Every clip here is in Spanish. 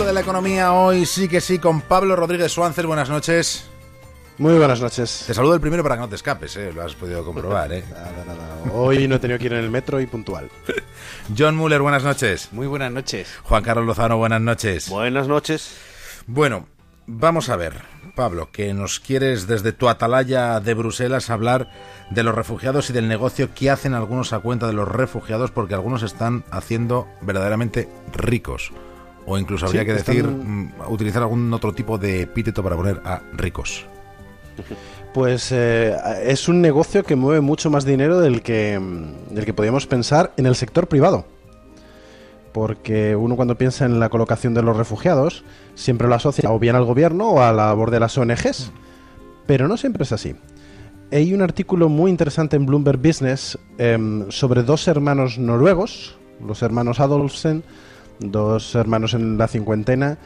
De la economía hoy sí que sí con Pablo Rodríguez Suáncer. Buenas noches. Muy buenas noches. Te saludo el primero para que no te escapes, ¿eh? lo has podido comprobar. ¿eh? Nada, nada. Hoy no he tenido que ir en el metro y puntual. John Muller, buenas noches. Muy buenas noches. Juan Carlos Lozano, buenas noches. Buenas noches. Bueno, vamos a ver, Pablo, que nos quieres desde tu atalaya de Bruselas hablar de los refugiados y del negocio que hacen algunos a cuenta de los refugiados porque algunos están haciendo verdaderamente ricos. O incluso habría Sí, que decir, mm, utilizar algún otro tipo de epíteto para poner a ricos. Pues eh, es un negocio que mueve mucho más dinero del que, mm, del que podíamos pensar en el sector privado. Porque uno cuando piensa en la colocación de los refugiados siempre lo asocia o bien al gobierno o a la labor de las ONGs. Pero no siempre es así. Hay un artículo muy interesante en Bloomberg Business em, sobre dos hermanos noruegos, los hermanos Adolfsen, dos hermanos en la cincuentena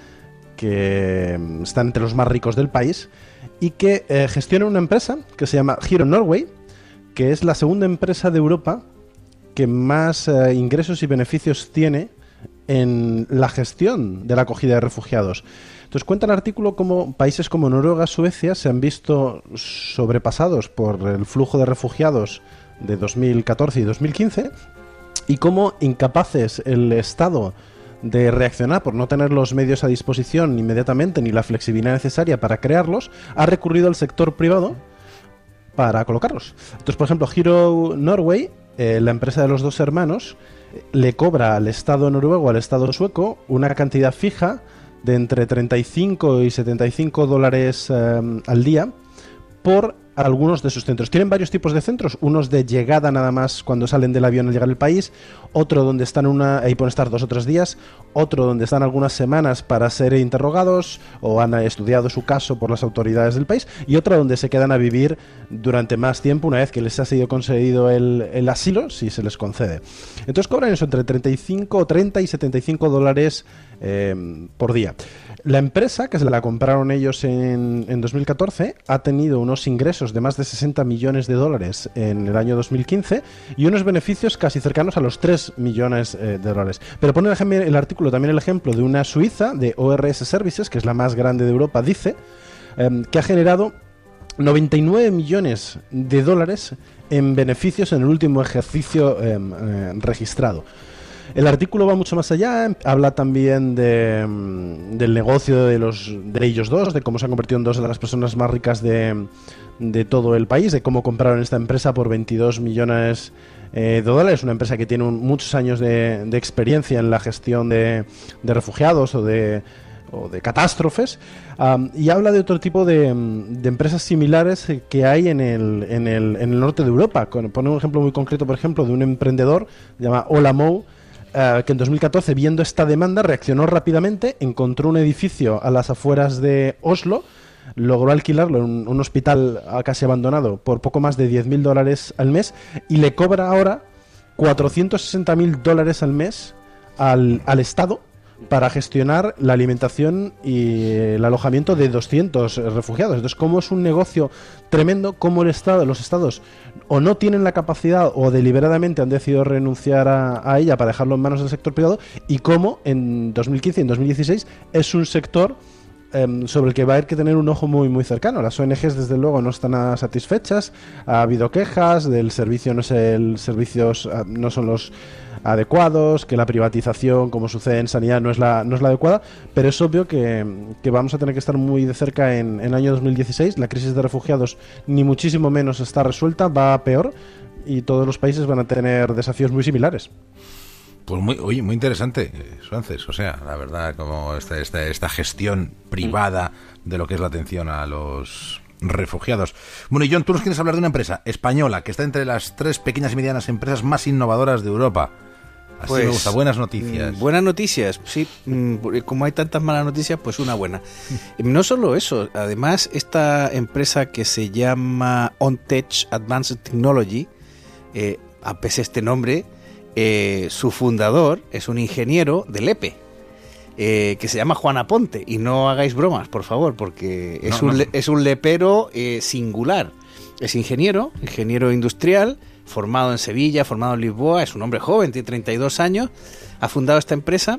que están entre los más ricos del país y que eh, gestionan una empresa que se llama Hero Norway, que es la segunda empresa de Europa que más eh, ingresos y beneficios tiene en la gestión de la acogida de refugiados. Entonces cuenta el artículo cómo países como Noruega, Suecia se han visto sobrepasados por el flujo de refugiados de 2014 y 2015 y cómo incapaces el Estado de reaccionar por no tener los medios a disposición inmediatamente ni la flexibilidad necesaria para crearlos, ha recurrido al sector privado para colocarlos. Entonces, por ejemplo, Hero Norway, eh, la empresa de los dos hermanos, eh, le cobra al Estado noruego, al Estado sueco, una cantidad fija de entre 35 y 75 dólares eh, al día por algunos de sus centros. Tienen varios tipos de centros, unos de llegada nada más cuando salen del avión al llegar al país, otro donde están una, ahí pueden estar dos o tres días, otro donde están algunas semanas para ser interrogados o han estudiado su caso por las autoridades del país, y otra donde se quedan a vivir durante más tiempo una vez que les ha sido concedido el, el asilo, si se les concede. Entonces cobran eso entre 35, 30 y 75 dólares eh, por día. La empresa, que se la compraron ellos en, en 2014, ha tenido unos ingresos de más de 60 millones de dólares en el año 2015 y unos beneficios casi cercanos a los 3 millones eh, de dólares. Pero pone el, ejem- también el ejemplo de una suiza, de ORS Services, que es la más grande de Europa, dice, em, que ha generado 99 millones de dólares en beneficios en el último ejercicio em, eh, registrado. El artículo va mucho más allá, em, habla también de, del negocio de, los, de ellos dos, de cómo se han convertido en dos de las personas más ricas de, de todo el país, de cómo compraron esta empresa por 22 millones eh, de dólares, una empresa que tiene muchos años de, de experiencia en la gestión de, refugiados o de, o de catástrofes, am, y habla de otro tipo de, mm, empresas similares eh, que hay en el, en el, en el norte de Europa. Con- Pone un ejemplo muy concreto, por ejemplo, de un emprendedor llamado Olamou, eh, que en 2014, viendo esta demanda, reaccionó rápidamente, encontró un edificio a las afueras de Oslo, logró alquilarlo en un, hospital casi abandonado por poco más de 10.000 dólares al mes y le cobra ahora 460.000 dólares al mes al, al Estado para gestionar la alimentación y el alojamiento de 200 refugiados. Entonces, como es un negocio tremendo, como el Estado, los Estados o no tienen la capacidad o deliberadamente han decidido renunciar a, a ella para dejarlo en manos del sector privado y cómo en 2015 y en 2016 es un sector em, sobre el que va a haber que tener un ojo muy muy cercano. Las ONGs desde luego no están nada satisfechas, ha habido quejas del servicio no es el servicios ah, no son los adecuados, que la privatización como sucede en sanidad no es la no es la adecuada, pero es obvio que, que vamos a tener que estar muy de cerca en, en el año 2016. La crisis de refugiados ni muchísimo menos está resuelta, va peor y todos los países van a tener desafíos muy similares. Pues muy, oye, muy interesante, eh, Suances. O sea, la verdad, como esta, esta, esta gestión privada de lo que es la atención a los refugiados. Bueno, y John, tú nos quieres hablar de una empresa española que está entre las tres pequeñas y medianas empresas más innovadoras de Europa. Así Pues, me gusta, buenas noticias. Mm, Buenas noticias, sí. mm, Como hay tantas malas noticias, pues una buena. No solo eso, además esta empresa que se llama OnTech Advanced Technology, eh, a pesar de este nombre, eh, su fundador es un ingeniero del EPE. eh, que se llama Juan Aponte y no hagáis bromas por favor porque es, No, un, no. es un lepero eh, singular es ingeniero ingeniero industrial formado en Sevilla formado en Lisboa es un hombre joven tiene 32 años ha fundado esta empresa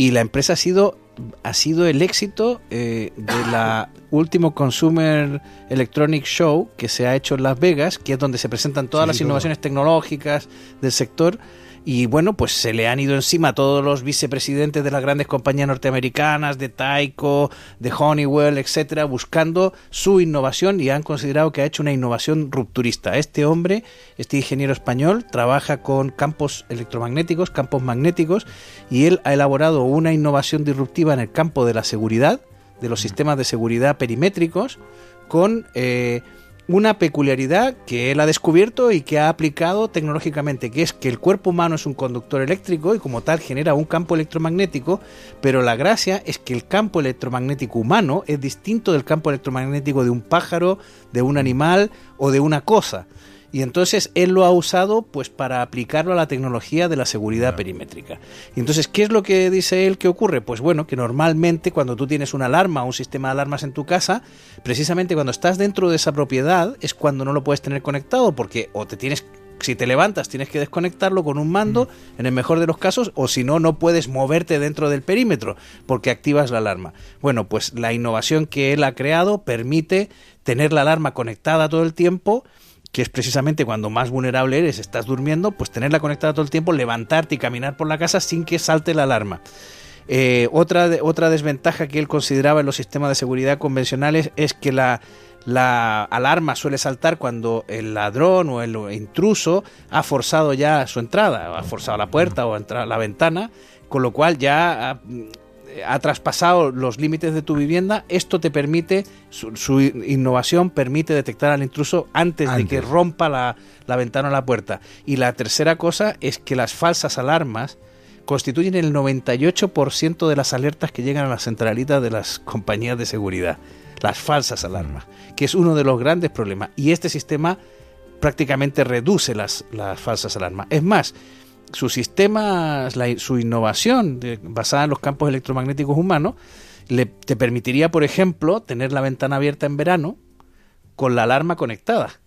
y la empresa ha sido ha sido el éxito eh, de la último Consumer Electronic Show que se ha hecho en Las Vegas, que es donde se presentan todas las innovaciones tecnológicas del sector y bueno, pues se le han ido encima todos los vicepresidentes de las grandes compañías norteamericanas, de Taiko, de Honeywell, etcétera, buscando su innovación y han considerado que ha hecho una innovación rupturista. Este hombre, este ingeniero español, trabaja con campos electromagnéticos, campos magnéticos, y él ha elaborado una innovación disruptiva en el campo de la seguridad, de los sistemas de seguridad perimétricos, con eh, una peculiaridad que él ha descubierto y que ha aplicado tecnológicamente, que es que el cuerpo humano es un conductor eléctrico y como tal genera un campo electromagnético, pero la gracia es que el campo electromagnético humano es distinto del campo electromagnético de un pájaro, de un animal o de una cosa. Y entonces él lo ha usado pues para aplicarlo a la tecnología de la seguridad perimétrica. Y entonces, ¿qué es lo que dice él que ocurre? Pues bueno, que normalmente cuando tú tienes una alarma o un sistema de alarmas en tu casa, precisamente cuando estás dentro de esa propiedad es cuando no lo puedes tener conectado porque o te tienes si te levantas tienes que desconectarlo con un mando, mm. en el mejor de los casos, o si no, no puedes moverte dentro del perímetro porque activas la alarma. Bueno, pues la innovación que él ha creado permite tener la alarma conectada todo el tiempo que es precisamente cuando más vulnerable eres, estás durmiendo, pues tenerla conectada todo el tiempo, levantarte y caminar por la casa sin que salte la alarma. Eh, otra, otra desventaja que él consideraba en los sistemas de seguridad convencionales es que la, la alarma suele saltar cuando el ladrón o el intruso ha forzado ya su entrada, ha forzado la puerta o la ventana, con lo cual ya ha traspasado los límites de tu vivienda, esto te permite, su, innovación permite detectar al intruso antes, de que rompa la, la, ventana o la puerta. Y la tercera cosa es que las falsas alarmas constituyen el 98% de las alertas que llegan a las centralitas de las compañías de seguridad. Las falsas alarmas, mm. que es uno de los grandes problemas. Y este sistema prácticamente reduce las, las falsas alarmas. Es más, su sistema, su innovación basada en los campos electromagnéticos humanos, le, te permitiría, por ejemplo, tener la ventana abierta en verano con la alarma conectada.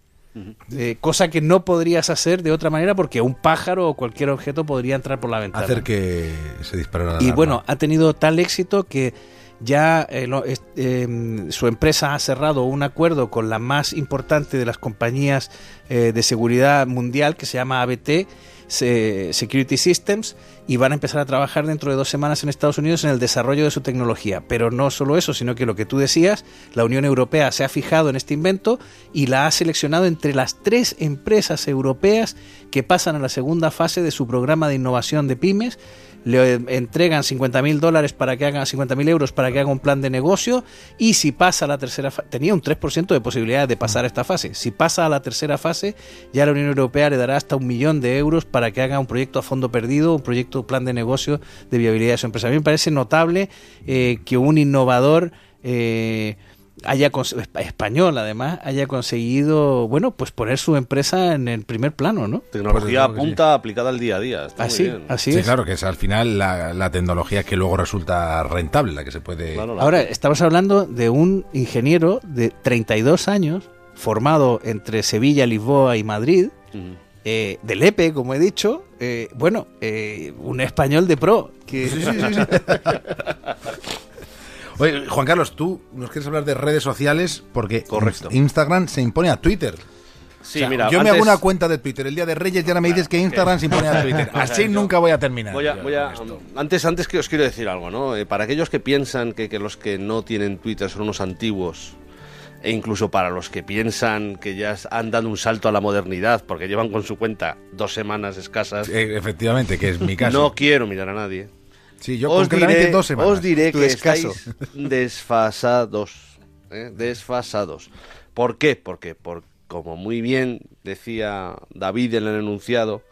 Eh, cosa que no podrías hacer de otra manera porque un pájaro o cualquier objeto podría entrar por la ventana. Hacer que se disparara la Y bueno, ha tenido tal éxito que ya eh, em, su empresa ha cerrado un acuerdo con la más importante de las compañías eh, de seguridad mundial que se llama ABT Security Systems y van a empezar a trabajar dentro de dos semanas en Estados Unidos en el desarrollo de su tecnología. Pero no solo eso, sino que lo que tú decías, la Unión Europea se ha fijado en este invento y la ha seleccionado entre las tres empresas europeas que pasan a la segunda fase de su programa de innovación de pymes le entregan 50 mil dólares para que haga 50 mil euros para que haga un plan de negocio y si pasa a la tercera fase, tenía un 3% de posibilidades de pasar a esta fase. Si pasa a la tercera fase, ya la Unión Europea le dará hasta un millón de euros para que haga un proyecto a fondo perdido, un proyecto plan de negocio de viabilidad de su empresa. A mí me parece notable eh, que un innovador eh, haya español además haya conseguido bueno pues poner su empresa en el primer plano no tecnología pues punta aplicada al día a día así así sí, claro que es al final la, tecnología que luego resulta rentable la que se puede ahora estamos hablando de un ingeniero de 32 años formado entre Sevilla Lisboa y Madrid eh, del EPE, como he dicho, eh, bueno, eh, un español de pro. Que... Sí, sí, sí, Oye, Juan Carlos, tú nos quieres hablar de redes sociales porque Instagram se impone a Twitter. Sí, mira, yo me hago una cuenta de Twitter el día de Reyes y ahora me dices que Instagram se impone a Twitter. Así nunca voy a terminar. antes, antes que os quiero decir algo, ¿no? Eh, para aquellos que piensan que, que los que no tienen Twitter son unos antiguos, e incluso para los que piensan que ya han dado un salto a la modernidad porque llevan con su cuenta dos semanas escasas. efectivamente, que es mi caso. No quiero mirar a nadie. Sí, yo os diré, dos semanas. Os diré que estáis desfasados. ¿eh? Desfasados. ¿Por qué? Porque, por, como muy bien decía David en el enunciado,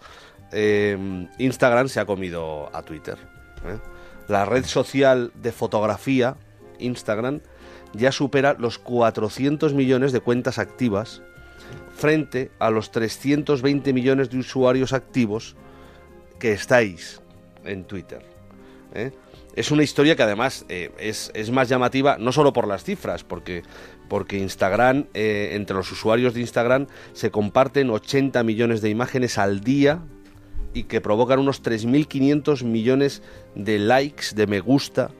em, Instagram se ha comido a Twitter. ¿eh? La red social de fotografía, Instagram, ya supera los 400 millones de cuentas activas frente a los 320 millones de usuarios activos que estáis en Twitter. ¿eh? Es una historia que además eh, es, más llamativa no solo por las cifras, porque, porque Instagram, eh, entre los usuarios de Instagram, se comparten 80 millones de imágenes al día y que provocan unos 3.500 millones de likes, de me gusta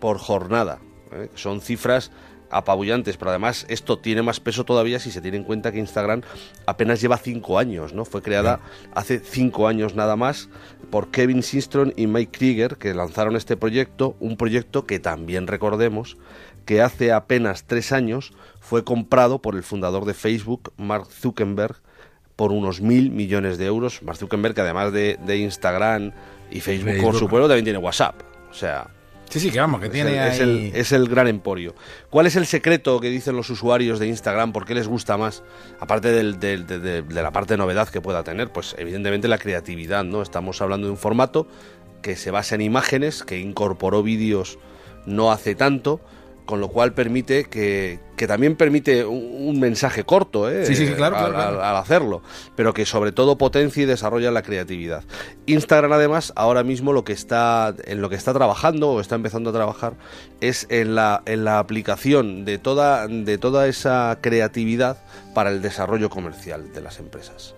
por jornada. ¿Eh? Son cifras apabullantes, pero además esto tiene más peso todavía si se tiene en cuenta que Instagram apenas lleva cinco años, ¿no? Fue creada hace cinco años nada más por Kevin Systrom y Mike Krieger, que lanzaron este proyecto, un proyecto que también recordemos que hace apenas tres años fue comprado por el fundador de Facebook, Mark Zuckerberg, por unos mil millones de euros. Mark Zuckerberg, que además de, de Instagram y Facebook, Facebook. por su pueblo, también tiene WhatsApp. O sea, Sí, sí, que vamos, que es tiene el, es, el, ahí- es el gran emporio. ¿Cuál es el secreto que dicen los usuarios de Instagram? ¿Por qué les gusta más? Aparte del- del- de, de- de la parte de novedad que pueda tener, pues evidentemente la creatividad, ¿no? Estamos hablando de un formato que se basa en imágenes, que incorporó vídeos no hace tanto, con lo cual permite que, que también permite un, un mensaje corto, ¿eh? Sí, sí, sí, claro, al, claro, claro. al- al hacerlo, pero que sobre todo potencia y desarrolla la creatividad. Instagram además ahora mismo lo que está en lo que está trabajando o está empezando a trabajar es en la en la aplicación de toda de toda esa creatividad para el desarrollo comercial de las empresas.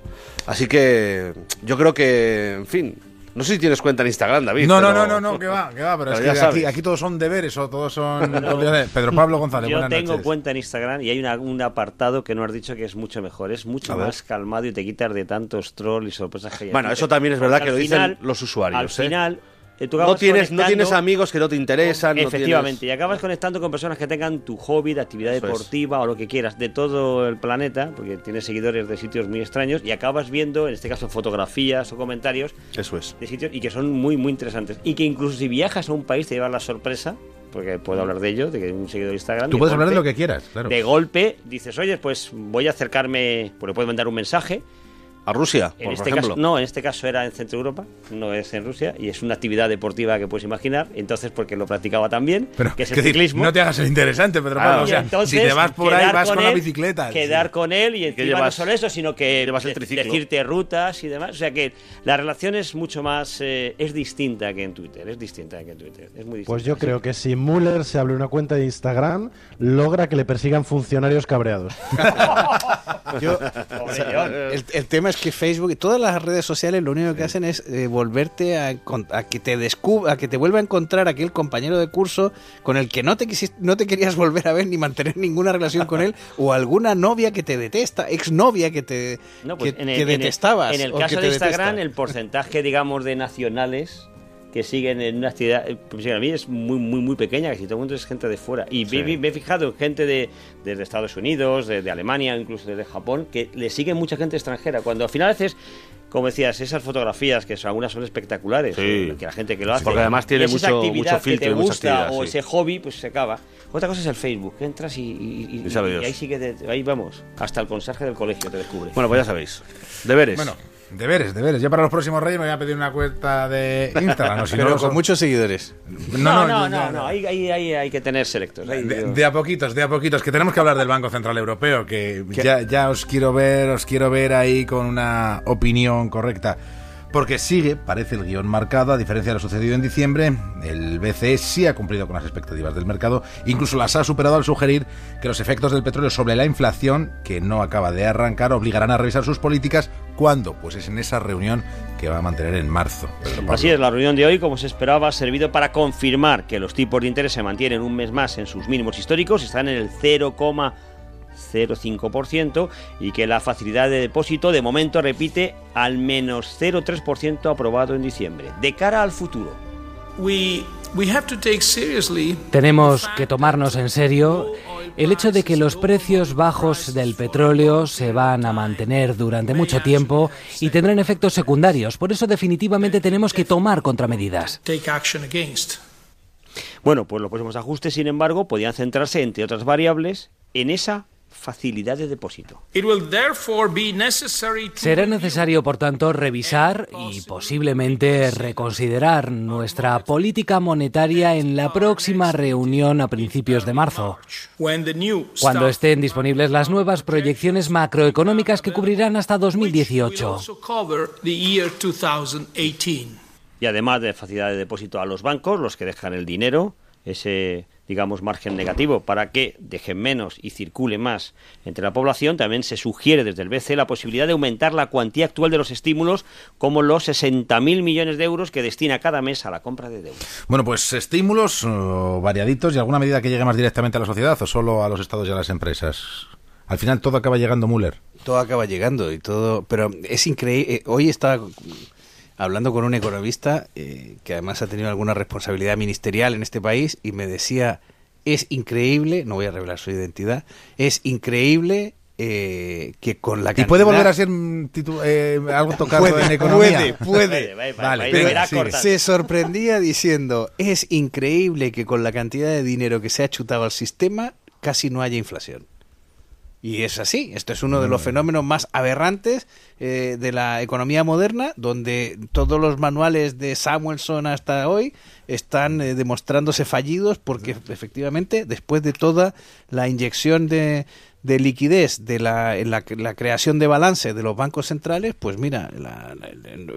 Así que yo creo que, en fin, no sé si tienes cuenta en Instagram, David. No, no, pero- no, no, no, que va, que va, pero, Pero es ya que sabes. aquí, aquí todos son deberes o todos son... Pedro Pablo González, Yo buenas tengo noches. cuenta en Instagram y hay una- un apartado que no has dicho que es mucho mejor. Es mucho A ver. más calmado y te quitas de tantos trolls y sorpresas que hay. en Bueno, eso también es verdad Porque que al lo dicen final- los usuarios, Al ¿eh? final, tú No tienes, no tienes amigos que no te interesan. no Efectivamente, tienes- y acabas conectando con personas que tengan tu hobby de actividad Eso es. deportiva o lo que quieras de todo el planeta, porque tienes seguidores de sitios muy extraños y acabas viendo, en este caso, fotografías o comentarios Eso es. de sitios y que son muy, muy interesantes. Y que incluso si viajas a un país te llevas la sorpresa, porque puedo hablar de ello, de que hay un seguidor de Instagram. Tú de puedes hablar de golpe- lo que quieras, claro. De golpe dices, oye, pues voy a acercarme, le puedes mandar un mensaje. A Rusia, En por este ejemplo. caso, no, en este caso era en Centro Europa, no es en Rusia, y es una actividad deportiva que puedes imaginar. Entonces, porque lo practicaba también, Pero, que es el decir, ciclismo. no te hagas el interesante, Pedro Claro. Pablo. O Y sea, entonces, si te vas por ahí, vas con, la él, bicicleta. Quedar Sí. con él y encima llevas- no solo eso, sino que llevas el decirte rutas y demás. O sea que la relación es mucho más. eh, es distinta que en Twitter. Es distinta que en Twitter. Es muy distinta. Pues yo creo que si Müller se abre una cuenta de Instagram, logra que le persigan funcionarios cabreados. Yo- o sea, el, el tema es que Facebook y todas las redes sociales lo único que hacen es eh, volverte a, que te descubra, a que te vuelva a encontrar aquel compañero de curso con el que no te quisis- no te querías volver a ver ni mantener ninguna relación con él o alguna novia que te detesta, exnovia que te No, pues que, en el, que en el- detestabas. En el, caso de Instagram, detesta. el porcentaje, digamos, de nacionales que siguen en una actividad, eh, pues, a mí es muy, muy, muy pequeña, que si todo el mundo es gente de fuera. Y me- me, me he fijado en gente de, desde Estados Unidos, de, de Alemania, incluso desde Japón, que le sigue mucha gente extranjera. Cuando al final a veces, como decías, esas fotografías, que son, algunas son espectaculares, Sí. eh, que la gente que lo hace. Porque además tiene esa mucho- actividad mucho filtro que te gusta o sí. ese hobby, pues se acaba. Otra cosa es el Facebook, que entras y, y- y- Y ahí sí que te- ahí vamos, hasta el conserje del colegio te descubre. Bueno, pues ya sabéis. Deberes. Bueno, deberes, deberes. Ya para los próximos reyes me voy a pedir una cuenta de Instagram. o si Pero no, con son- muchos seguidores. No, no, no, ya- no, Ahí, ahí- ahí hay que tener selectos. Ahí, De, yo- de a poquitos, de a poquitos, que tenemos que hablar del Banco Central Europeo, que ya, ya os quiero ver, os quiero ver ahí con una opinión correcta. Porque sigue, parece el guion marcado, a diferencia de lo sucedido en diciembre, el BCE sí ha cumplido con las expectativas del mercado, incluso las ha superado al sugerir que los efectos del petróleo sobre la inflación, que no acaba de arrancar, obligarán a revisar sus políticas. ¿Cuándo? Pues es en esa reunión que va a mantener en marzo. Así es, la reunión de hoy, como se esperaba, ha servido para confirmar que los tipos de interés se mantienen un mes más en sus mínimos históricos, están en el 0,05% y que la facilidad de depósito de momento repite al menos 0,3% aprobado en diciembre. De cara al futuro. we we have to take seriously Tenemos que tomarnos en serio el hecho de que los precios bajos del petróleo se van a mantener durante mucho tiempo y tendrán efectos secundarios. Por eso definitivamente tenemos que tomar contramedidas. take action against. Bueno, pues los próximos ajustes, sin embargo, podían centrarse, entre otras variables, en esa facilidad de depósito. It will therefore be necessary to Será review necesario, por tanto, revisar y posiblemente reconsiderar nuestra política monetaria en la próxima reunión a principios de marzo, cuando estén disponibles las nuevas proyecciones macroeconómicas que cubrirán hasta will 2018. also cover the year 2018. Y además de facilidad de depósito a los bancos, los que dejan el dinero, ese digamos margen negativo para que dejen menos y circule más entre la población, también se sugiere desde el BCE la posibilidad de aumentar la cuantía actual de los estímulos como los 60.000 millones de euros que destina cada mes a la compra de deuda. Bueno, pues estímulos variaditos y alguna medida que llegue más directamente a la sociedad o solo a los estados y a las empresas. Al final todo acaba llegando Müller. Todo acaba llegando y todo, pero es increíble. Hoy estaba hablando con un economista eh, que además ha tenido alguna responsabilidad ministerial en este país y me decía, es increíble, no voy a revelar su identidad, es increíble eh, que con la cantidad... ¿Y puede volver a ser mm, titu- eh, algo tocado en economía? Puede, puede. Vale, Vale, pero sigue. Se sorprendía diciendo, es increíble que con la cantidad de dinero que se ha chutado al sistema casi no haya inflación. Y es así, esto es uno de los fenómenos más aberrantes eh, de la economía moderna, donde todos los manuales de Samuelson hasta hoy están eh, demostrándose fallidos porque efectivamente después de toda la inyección de, de liquidez de la, en la, la creación de balance de los bancos centrales, pues mira, la-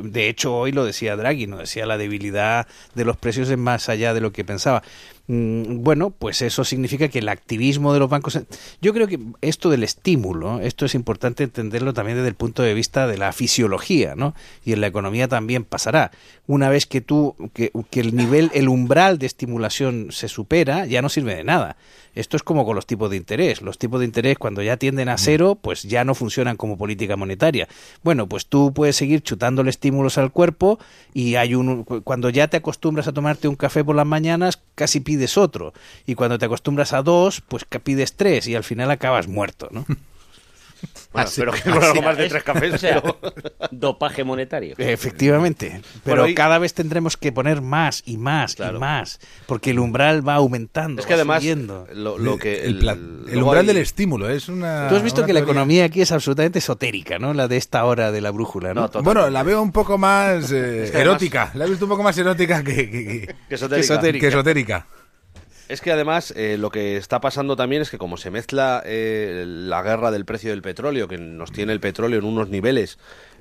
de hecho hoy lo decía Draghi, no decía la debilidad de los precios es más allá de lo que pensaba. Mm, Bueno, pues eso significa que el activismo de los bancos. Yo creo que esto del estímulo, esto es importante entenderlo también desde el punto de vista de la fisiología, ¿no? Y en la economía también pasará. Una vez que tú, que, que el nivel, el umbral de estimulación se supera, ya no sirve de nada. Esto es como con los tipos de interés. Los tipos de interés cuando ya tienden a cero, pues ya no funcionan como política monetaria. Bueno, pues tú puedes seguir chutándole estímulos al cuerpo y hay un cuando ya te acostumbras a tomarte un café por las mañanas, casi pides otro. Y cuando te acostumbras a dos, pues pides tres y al final acabas muerto, ¿no? Bueno, Así- pero que con algo más de Es- tres cafés. o sea, pero- dopaje monetario. Efectivamente. Pero Bueno, y- cada vez tendremos que poner más y más Claro. y más, porque el umbral va aumentando. Es que además, lo, lo que. el, el luego umbral hay- del estímulo es una... Tú has visto que la economía aquí es absolutamente esotérica, ¿no? La de esta hora de la brújula, ¿no? Bueno, la veo un poco más eh, Es que además- erótica. La he visto un poco más erótica que, que- que- que esotérica. esotérica. que esotérica. Es que además eh, lo que está pasando también es que como se mezcla eh, la guerra del precio del petróleo, que nos tiene el petróleo en unos niveles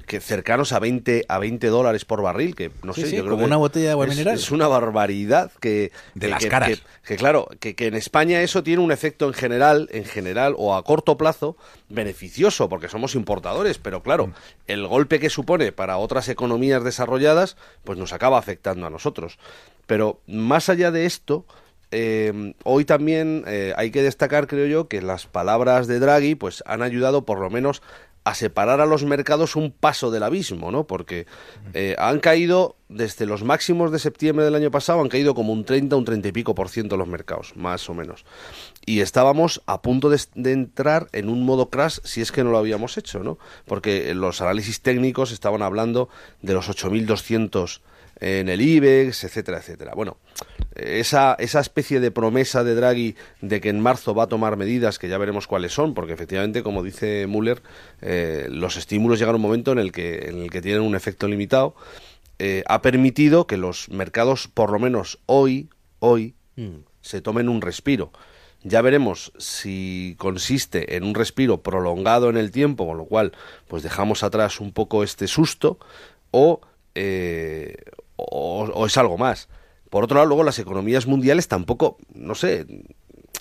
que cercanos a 20 a 20 dólares por barril, que no Sí, sé, sí, yo creo como que una botella de agua es, mineral. Es una barbaridad que De que- las que- caras. Que, que claro, que, que en España eso tiene un efecto en general, en general o a corto plazo beneficioso porque somos importadores, pero Mm. claro, el golpe que supone para otras economías desarrolladas, pues nos acaba afectando a nosotros. Pero más allá de esto, eh, hoy también eh, hay que destacar, creo yo, que las palabras de Draghi pues han ayudado por lo menos a separar a los mercados un paso del abismo, ¿no? Porque eh, han caído desde los máximos de septiembre del año pasado, han caído como un 30, un 30 y pico por ciento los mercados, más o menos. Y estábamos a punto de, entrar en un modo crash si es que no lo habíamos hecho, ¿no? Porque los análisis técnicos estaban hablando de los 8.200 en el IBEX, etcétera, etcétera. Bueno, esa, esa especie de promesa de Draghi de que en marzo va a tomar medidas que ya veremos cuáles son, porque efectivamente, como dice Müller, eh, los estímulos llegan a un momento en el que, en el que tienen un efecto limitado, eh, ha permitido que los mercados, por lo menos hoy, hoy, se tomen un respiro. Ya veremos si consiste en un respiro prolongado en el tiempo, con lo cual pues dejamos atrás un poco este susto, o, eh, o, es algo más. Por otro lado, luego las economías mundiales tampoco, no sé,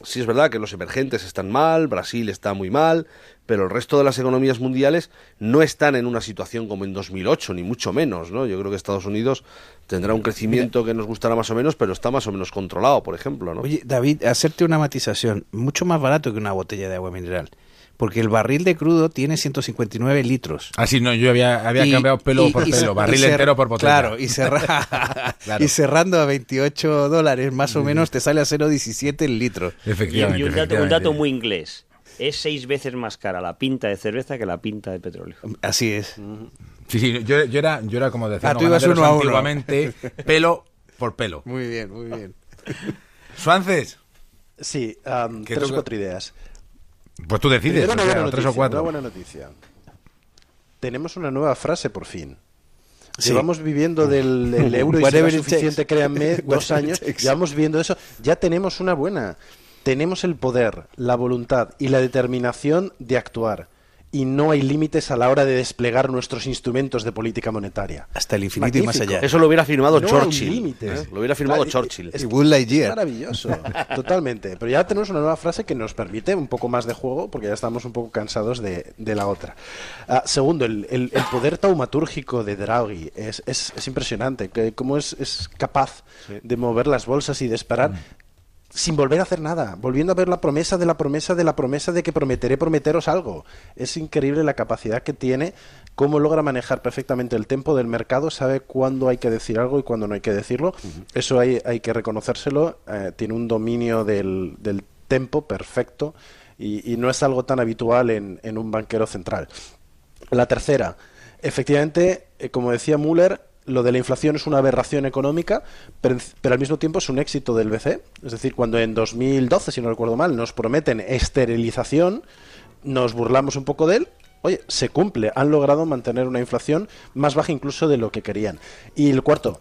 sí es verdad que los emergentes están mal, Brasil está muy mal, pero el resto de las economías mundiales no están en una situación como en 2008, ni mucho menos, ¿no? Yo creo que Estados Unidos tendrá un crecimiento que nos gustará más o menos, pero está más o menos controlado, por ejemplo, ¿no? Oye, David, hacerte una matización, mucho más barato que una botella de agua mineral, porque el barril de crudo tiene 159 litros. Ah, sí, no, yo había, había Y- cambiado pelo y- por y pelo, barril entero por botella. Claro, y, cerra- Claro. y cerrando a 28 dólares más o menos te sale a 0,17 el litro. Efectivamente. y un, dato, un efectivamente. dato muy inglés. Es seis veces más cara la pinta de cerveza que la pinta de petróleo. Así es. Sí, sí, yo, yo era, yo era como decía Ah, tú ibas uno a uno. antiguamente, pelo por pelo. Muy bien, muy bien. Suances, Sí, ¿Qué tres o cuatro ideas. Pues tú decides, o sea, tres o cuatro. Una buena noticia. Tenemos una nueva frase por fin. Sí. Llevamos viviendo del el euro y será suficiente, créanme, dos años. Llevamos viendo eso. Ya tenemos una buena. Tenemos el poder, la voluntad y la determinación de actuar. Y no hay límites a la hora de desplegar nuestros instrumentos de política monetaria. Hasta el infinito y más allá. Eso lo hubiera firmado No hay Churchill. límites. ¿eh? Lo hubiera firmado Claro, Churchill. es Y Lightyear. Maravilloso, totalmente. Pero ya tenemos una nueva frase que nos permite un poco más de juego, porque ya estamos un poco cansados de, de la otra. Ah, segundo, el, el- el poder taumatúrgico de Draghi es, es- es impresionante. Que cómo es, es capaz de mover las bolsas y de esperar. Sin volver a hacer nada, volviendo a ver la promesa de la promesa de la promesa de que prometeré prometeros algo. Es increíble la capacidad que tiene, cómo logra manejar perfectamente el tempo del mercado, sabe cuándo hay que decir algo y cuándo no hay que decirlo. Eso hay, hay que reconocérselo. eh, tiene un dominio del, del tempo perfecto y, y no es algo tan habitual en, en un banquero central. La tercera, efectivamente, eh, como decía Müller, lo de la inflación es una aberración económica, pero, pero al mismo tiempo es un éxito del BCE. Es decir, cuando en 2012, si no recuerdo mal, nos prometen esterilización, nos burlamos un poco de él. Oye, se cumple, han logrado mantener una inflación más baja incluso de lo que querían. Y el cuarto,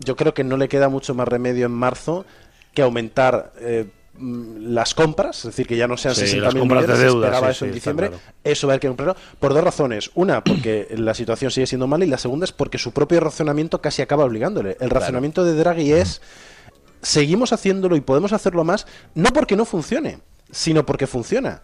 yo creo que no le queda mucho más remedio en marzo que aumentar eh, las compras, es decir, que ya no sean Sí, 60.000 las compras de millones, se deuda, esperaba sí, eso en sí, diciembre, claro. eso va a haber que comprarlo por dos razones. Una, porque la situación sigue siendo mala y la segunda es porque su propio razonamiento casi acaba obligándole. El razonamiento de Draghi es seguimos haciéndolo y podemos hacerlo más, no porque no funcione, sino porque funciona.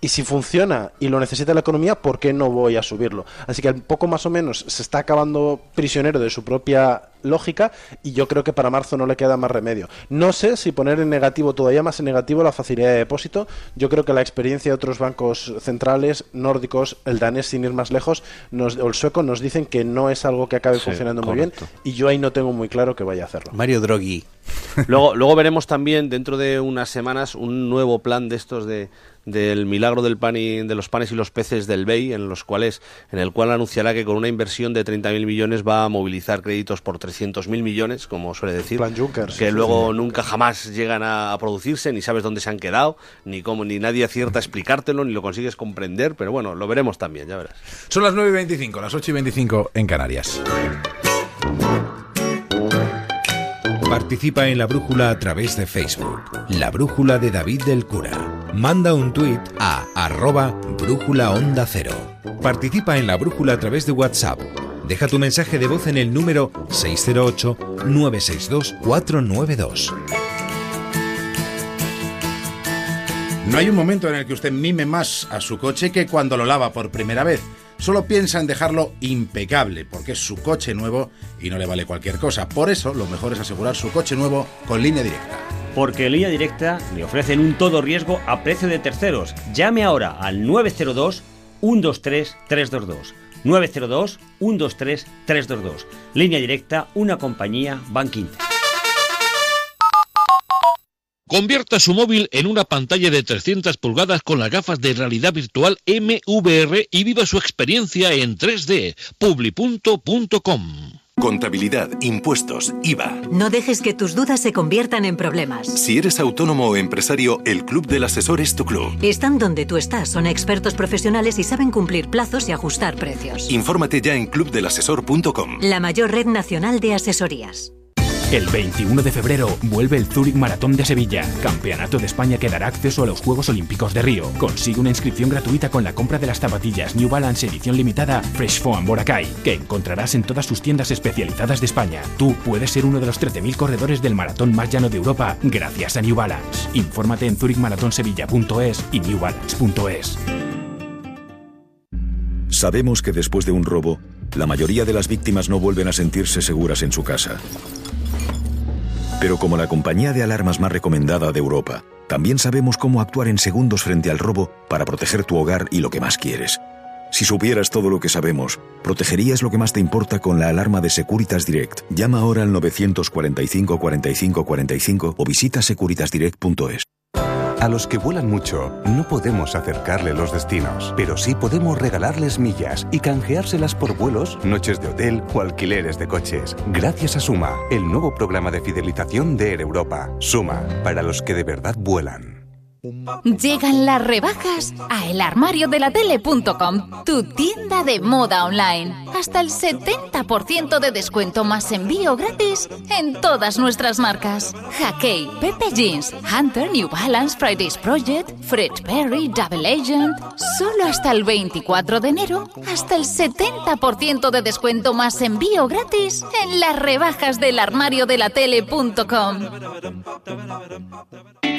Y si funciona y lo necesita la economía, ¿por qué no voy a subirlo? Así que un poco más o menos se está acabando prisionero de su propia lógica y yo creo que para marzo no le queda más remedio. No sé si poner en negativo, todavía más en negativo, la facilidad de depósito. Yo creo que la experiencia de otros bancos centrales nórdicos, el danés sin ir más lejos, nos- o el sueco, nos dicen que no es algo que acabe Sí, funcionando muy bien y yo ahí no tengo muy claro que vaya a hacerlo. Mario Draghi. Luego, luego veremos también dentro de unas semanas un nuevo plan de estos de del milagro del pan y de los panes y los peces del BEI, en los cuales en el cual anunciará que con una inversión de 30.000 millones va a movilizar créditos por 300.000 millones, como suele decir, Plan Juncker, que sí, luego nunca jamás llegan a, a producirse, ni sabes dónde se han quedado, ni cómo ni nadie acierta a explicártelo, ni lo consigues comprender, pero bueno, lo veremos también, ya verás. Son las 9 y 25, las 8 y 25 en Canarias. Participa en la brújula a través de Facebook. La brújula de David del Cura. Manda un tuit a arroba brújula onda cero. Participa en la brújula a través de WhatsApp. Deja tu mensaje de voz en el número 608-962-492. No hay un momento en el que usted mime más a su coche que cuando lo lava por primera vez. Solo piensa en dejarlo impecable, porque es su coche nuevo y no le vale cualquier cosa. Por eso, lo mejor es asegurar su coche nuevo con línea directa. Porque en línea directa le ofrecen un todo riesgo a precio de terceros. Llame ahora al 902 123 322. 902 123 322. Línea directa, una compañía Banking. Convierta su móvil en una pantalla de 300 pulgadas con las gafas de realidad virtual MVR y viva su experiencia en 3D. Publi.com. Contabilidad, impuestos, IVA. No dejes que tus dudas se conviertan en problemas. Si eres autónomo o empresario, el Club del Asesor es tu club. Están donde tú estás, son expertos profesionales y saben cumplir plazos y ajustar precios. Infórmate ya en clubdelasesor.com. La mayor red nacional de asesorías. El 21 de febrero vuelve el Zurich Maratón de Sevilla, campeonato de España que dará acceso a los Juegos Olímpicos de Río. Consigue una inscripción gratuita con la compra de las zapatillas New Balance edición limitada Fresh Foam Boracay, que encontrarás en todas sus tiendas especializadas de España. Tú puedes ser uno de los 13.000 corredores del maratón más llano de Europa gracias a New Balance. Infórmate en zurichmaratonsevilla.es y newbalance.es. Sabemos que después de un robo, la mayoría de las víctimas no vuelven a sentirse seguras en su casa. Pero como la compañía de alarmas más recomendada de Europa, también sabemos cómo actuar en segundos frente al robo para proteger tu hogar y lo que más quieres. Si supieras todo lo que sabemos, protegerías lo que más te importa con la alarma de Securitas Direct. Llama ahora al 945 45 45 o visita securitasdirect.es. A los que vuelan mucho, no podemos acercarle los destinos, pero sí podemos regalarles millas y canjeárselas por vuelos, noches de hotel o alquileres de coches. Gracias a Suma, el nuevo programa de fidelización de Air Europa. Suma, para los que de verdad vuelan. Llegan las rebajas a elarmariodelatele.com, tu tienda de moda online. Hasta el 70% de descuento más envío gratis en todas nuestras marcas. Hackey, Pepe Jeans, Hunter, New Balance, Fridays Project, Fred Perry, Double Agent. Solo hasta el 24 de enero, hasta el 70% de descuento más envío gratis en las rebajas del armariodelatele.com.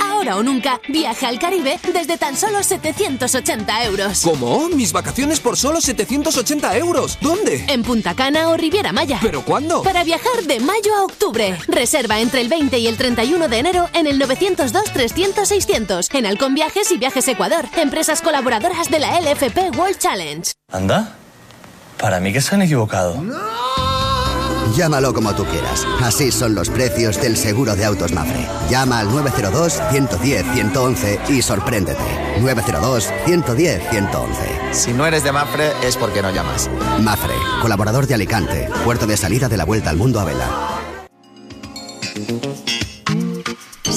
Ahora o nunca, viaja al Caribe desde tan solo 780 euros. ¿Cómo? Mis vacaciones por solo 780 euros. ¿Dónde? En Punta Cana o Riviera Maya. ¿Pero cuándo? Para viajar de mayo a octubre. Reserva entre el 20 y el 31 de enero en el 902-300-600. En Halcón Viajes y Viajes Ecuador. Empresas colaboradoras de la LFP World Challenge. ¿Anda? Para mí que se han equivocado. Llámalo como tú quieras. Así son los precios del seguro de autos Mafre. Llama al 902-110-111 y sorpréndete. 902-110-111. Si no eres de Mafre es porque no llamas. Mafre, colaborador de Alicante, puerto de salida de la Vuelta al Mundo a Vela.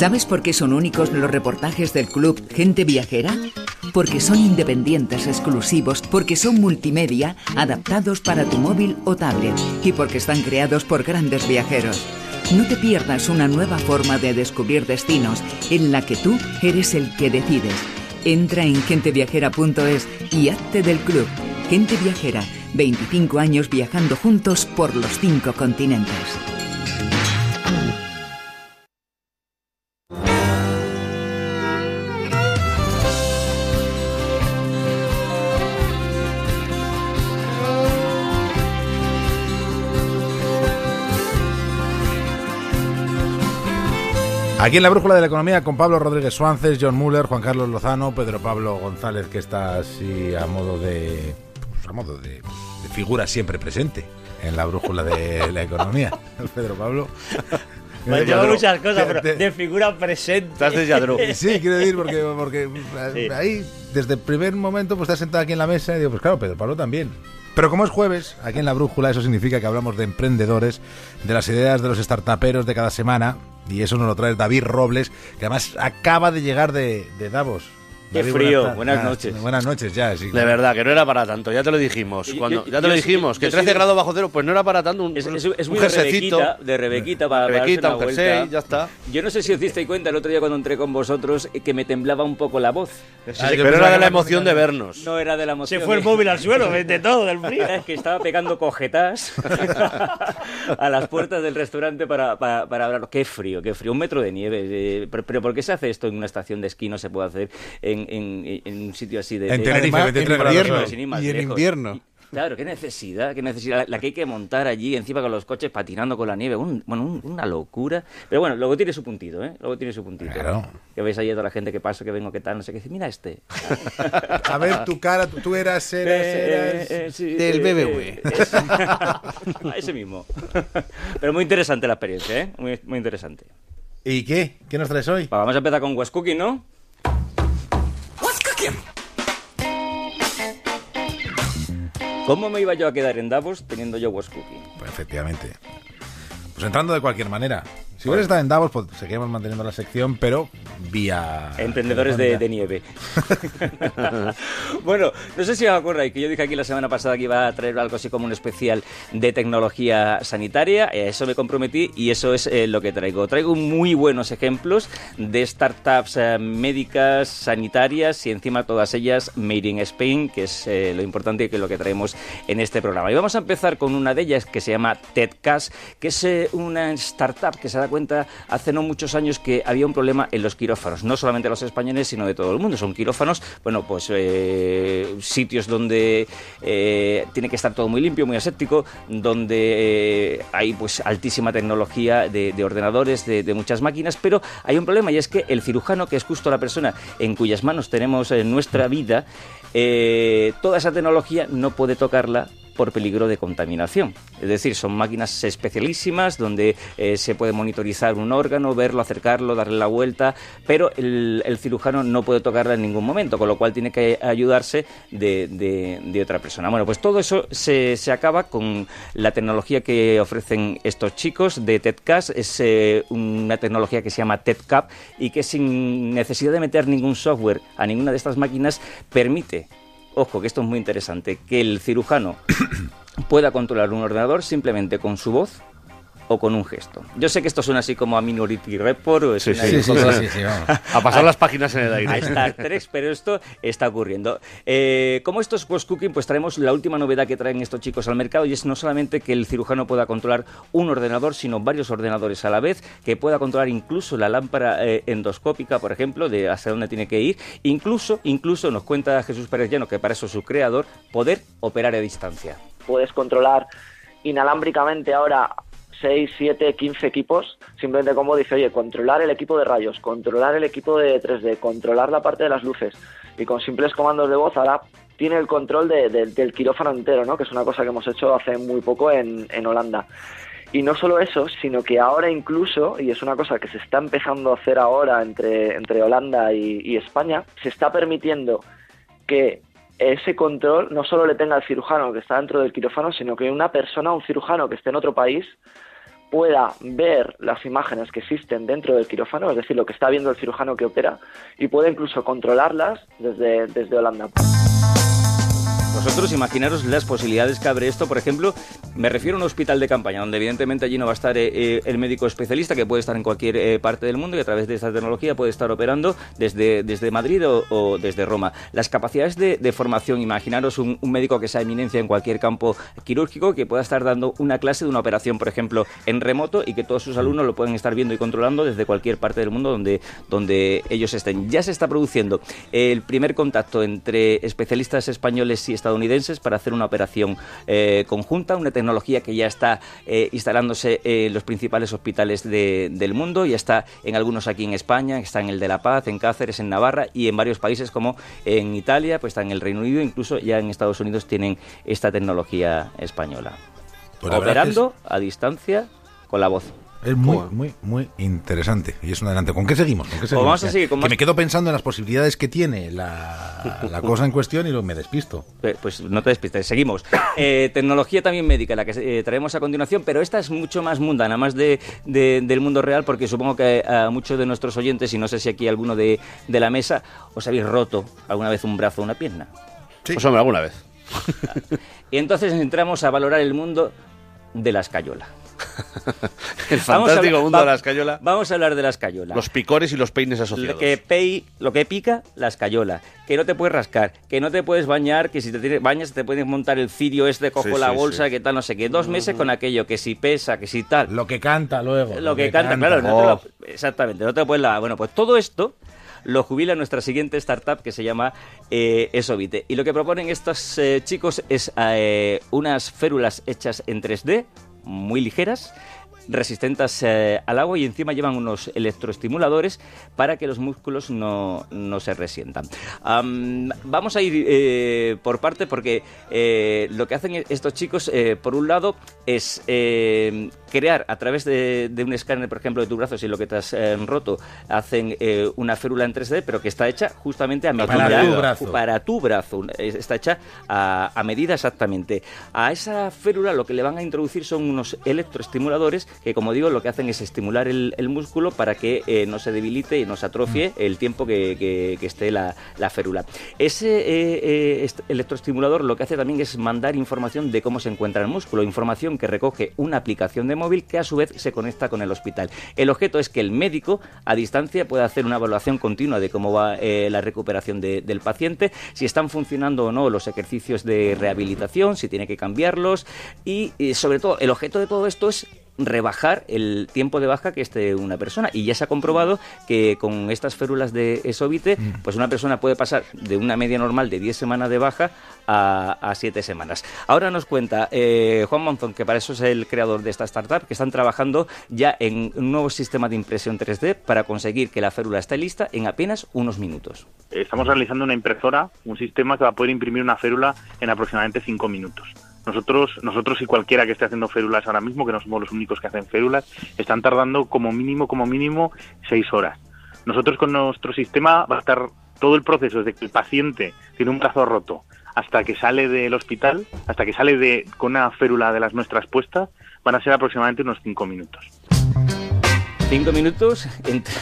¿Sabes por qué son únicos los reportajes del club Gente Viajera? Porque son independientes, exclusivos, porque son multimedia, adaptados para tu móvil o tablet y porque están creados por grandes viajeros. No te pierdas una nueva forma de descubrir destinos en la que tú eres el que decides. Entra en genteviajera.es y hazte del club. Gente Viajera, 25 años viajando juntos por los cinco continentes. Aquí en la Brújula de la Economía con Pablo Rodríguez Suánces, John Muller, Juan Carlos Lozano, Pedro Pablo González, que está así a modo de, pues, a modo de, de figura siempre presente en la Brújula de la Economía. Pedro Pablo. Me han llevado muchas cosas, pero de figura presente. Estás de Yadro. Sí, quiero decir, porque, porque Sí. ahí, desde el primer momento, pues estás sentado aquí en la mesa y digo, pues claro, Pedro Pablo también. Pero como es jueves, aquí en la Brújula, eso significa que hablamos de emprendedores, de las ideas de los startuperos de cada semana, y eso nos lo trae David Robles, que además acaba de llegar de, de Davos. Qué David, frío, ta- buenas ah, noches. Buenas noches ya, sí. De verdad, que no era para tanto, ya te lo dijimos. Cuando, yo- ya te lo sí- dijimos, que yo 13 sí- grados bajo cero, pues no era para tanto un, Es, es- es un muy de jerseycito. Rebequita, de Rebequita para, Rebequita, un jersey, vuelta. ya está. Yo no sé si os disteis cuenta el otro día cuando entré con vosotros eh, que me temblaba un poco la voz. pero era de la emoción de vernos. No era de la emoción. Se fue el móvil al suelo, de todo, del frío. Es que estaba pegando cojetas a las puertas del restaurante para, para, para hablar. Qué frío, qué frío. Un metro de nieve. eh, pero, pero ¿por qué se hace esto en una estación de esquí? No se puede hacer en, en- en un sitio así de... En Tenerife, de- 23 de- grados de- hoy. sin ir más Y en invierno. Claro, qué necesidad, qué necesidad. La que hay que montar allí encima con los coches patinando con la nieve. Un- bueno, un- una locura. Pero bueno, luego tiene su puntito, ¿eh? Luego tiene su puntito. Claro. Que veis ahí a toda la gente que paso, que vengo, que tal, no sé qué. Dice, mira este. A ver, tu cara, tú, tú eras, eras, Eh, eras... eh, eh, sí, Del BBV. eh, ese, ese mismo. Pero muy interesante la experiencia, ¿eh? Muy, muy interesante. ¿Y qué? ¿Qué nos traes hoy? Vamos a empezar con West Cooking, ¿no? ¿Cómo me iba yo a quedar en Davos teniendo yo West Cooking? Pues efectivamente. Pues entrando de cualquier manera. Si hubieras estado en Davos, pues seguimos manteniendo la sección, pero vía... Emprendedores de, de nieve. bueno, no sé si os acordáis que yo dije aquí la semana pasada que iba a traer algo así como un especial de tecnología sanitaria. A Eso me comprometí y eso es eh, lo que traigo. Traigo muy buenos ejemplos de startups eh, médicas, sanitarias y encima todas ellas made in Spain, que es eh, lo importante y que es lo que traemos en este programa. Y vamos a empezar con una de ellas que se llama TEDCAS, que es eh, una startup que se da cuenta hace no muchos años que había un problema en los quirófanos, no solamente los españoles, sino de todo el mundo. Son quirófanos, bueno, pues eh, sitios donde eh, tiene que estar todo muy limpio, muy aséptico, donde eh, hay pues altísima tecnología de, de ordenadores, de, de muchas máquinas, pero hay un problema y es que el cirujano, que es justo la persona en cuyas manos tenemos nuestra vida, toda esa tecnología no puede tocarla por peligro de contaminación. Es decir, son máquinas especialísimas donde eh, se puede monitorizar un órgano, verlo, acercarlo, darle la vuelta, pero el, el cirujano no puede tocarla en ningún momento, con lo cual tiene que ayudarse de, otra persona. Bueno, pues todo eso se, se acaba con la tecnología que ofrecen estos chicos de TEDCAS. Es eh, una tecnología que se llama TEDCAP y que sin necesidad de meter ningún software a ninguna de estas máquinas permite ojo, que esto es muy interesante, que el cirujano pueda controlar un ordenador simplemente con su voz o con un gesto. Yo sé que esto suena así como a Minority Report o es Sí, una sí, sí. A pasar las páginas en el aire. A Star Trek, pero esto está ocurriendo. Eh, como esto es post-cooking, pues traemos la última novedad que traen estos chicos al mercado y es no solamente que el cirujano pueda controlar un ordenador, sino varios ordenadores a la vez, que pueda controlar incluso la lámpara eh, endoscópica, por ejemplo, de hacia dónde tiene que ir. Incluso, incluso nos cuenta Jesús Pérez Llano, que para eso es su creador, poder operar a distancia. puedes controlar inalámbricamente ahora 6, 7, 15 equipos, simplemente como dice, oye, controlar el equipo de rayos, controlar el equipo de 3D, controlar la parte de las luces, y con simples comandos de voz ahora tiene el control de- de- del quirófano entero, ¿no? que es una cosa que hemos hecho hace muy poco en, en Holanda. Y no solo eso, sino que ahora incluso, y es una cosa que se está empezando a hacer ahora entre, entre Holanda y, y España, se está permitiendo que ese control no solo le tenga el cirujano que está dentro del quirófano, sino que una persona, un cirujano que esté en otro país, pueda ver las imágenes que existen dentro del quirófano, es decir, lo que está viendo el cirujano que opera, y puede incluso controlarlas desde, desde Holanda. Vosotros imaginaros las posibilidades que abre esto, por ejemplo, me refiero a un hospital de campaña, donde evidentemente allí no va a estar eh, eh, el médico especialista, que puede estar en cualquier eh, parte del mundo y a través de esta tecnología puede estar operando desde, desde Madrid o, o desde Roma. Las capacidades de, de formación, imaginaros un, un médico que sea eminencia en cualquier campo quirúrgico, que pueda estar dando una clase de una operación, por ejemplo, en remoto y que todos sus alumnos lo pueden estar viendo y controlando desde cualquier parte del mundo donde, donde ellos estén. Ya se está produciendo el primer contacto entre especialistas españoles y estadounidenses para hacer una operación eh, conjunta, una tecnología que ya está eh, instalándose en los principales hospitales de- del mundo, ya está en algunos aquí en España, está en el de La Paz, en Cáceres, en Navarra y en varios países como en Italia, pues está en el Reino Unido, incluso ya en Estados Unidos tienen esta tecnología española. Pues Operando a distancia con la voz. Es muy, muy, muy interesante. Y es un adelante. ¿Con qué seguimos? ¿Con qué seguimos? Pues vamos a Ya, seguir con que me quedo pensando en las posibilidades que tiene la, la cosa en cuestión y lo, me despisto. Pues no te despistes, seguimos. Eh, tecnología también médica, la que eh, traemos a continuación, pero esta es mucho más mundana, más de, de- del mundo real, porque supongo que a muchos de nuestros oyentes, y no sé si aquí alguno de, de la mesa, os habéis roto alguna vez un brazo o una pierna. Pues hombre, alguna vez. Y entonces entramos a valorar el mundo de la escayola. El Vamos a fantástico hablar- mundo va- de la escayola. Vamos a hablar de la escayola. Los picores y los peines Lo asociados. que, pei- lo que pica, la escayola. Que no te puedes rascar, que no te puedes bañar, que si te tienes- bañas te puedes montar el cirio este, cojo Sí, la sí, bolsa, sí. que tal, no sé qué. Dos meses con aquello, que si pesa, que si tal. Lo que canta luego. Lo que canta, claro. no te Oh. lo- exactamente, no te lo puedes lavar. Bueno, pues todo esto lo jubila nuestra siguiente startup que se llama eh, Esobite. Y lo que proponen estos eh, chicos es eh, unas férulas hechas en 3D, muy ligeras, resistentes eh, al agua y encima llevan unos electroestimuladores para que los músculos no, no se resientan. Am, vamos a ir eh, por parte porque eh, lo que hacen estos chicos, por un lado, es crear a través de, de un escáner, por ejemplo, de tu brazo, si lo que te has eh, roto, hacen eh, una férula en 3D, pero que está hecha justamente a medida. Para tu brazo. Para tu brazo. Es- Está hecha a, a medida exactamente. A esa férula lo que le van a introducir son unos electroestimuladores que, como digo, lo que hacen es estimular el, el músculo para que eh, no se debilite y no se atrofie el tiempo que, que- que esté la, la férula. Ese est- electroestimulador lo que hace también es mandar información de cómo se encuentra el músculo, información que recoge una aplicación de móvil que a su vez se conecta con el hospital. El objeto es que el médico a distancia pueda hacer una evaluación continua de cómo va eh, la recuperación de- del paciente, si están funcionando o no los ejercicios de rehabilitación, si tiene que cambiarlos y, y sobre todo el objeto de todo esto es rebajar el tiempo de baja que esté una persona y ya se ha comprobado que con estas férulas de esóbite pues una persona puede pasar de una media normal de 10 semanas de baja a, 7 semanas. Ahora nos cuenta eh, Juan Monzón, que para eso es el creador de esta startup, que están trabajando ya en un nuevo sistema de impresión 3D para conseguir que la férula esté lista en apenas unos minutos. Estamos realizando una impresora, un sistema que va a poder imprimir una férula en aproximadamente 5 minutos. Nosotros, nosotros y cualquiera que esté haciendo férulas ahora mismo, que no somos los únicos que hacen férulas, están tardando como mínimo, como mínimo, seis horas. Nosotros con nuestro sistema va a estar todo el proceso desde que el paciente tiene un brazo roto hasta que sale del hospital, hasta que sale de, con una férula de las nuestras puestas, van a ser aproximadamente unos cinco minutos. Cinco minutos entre-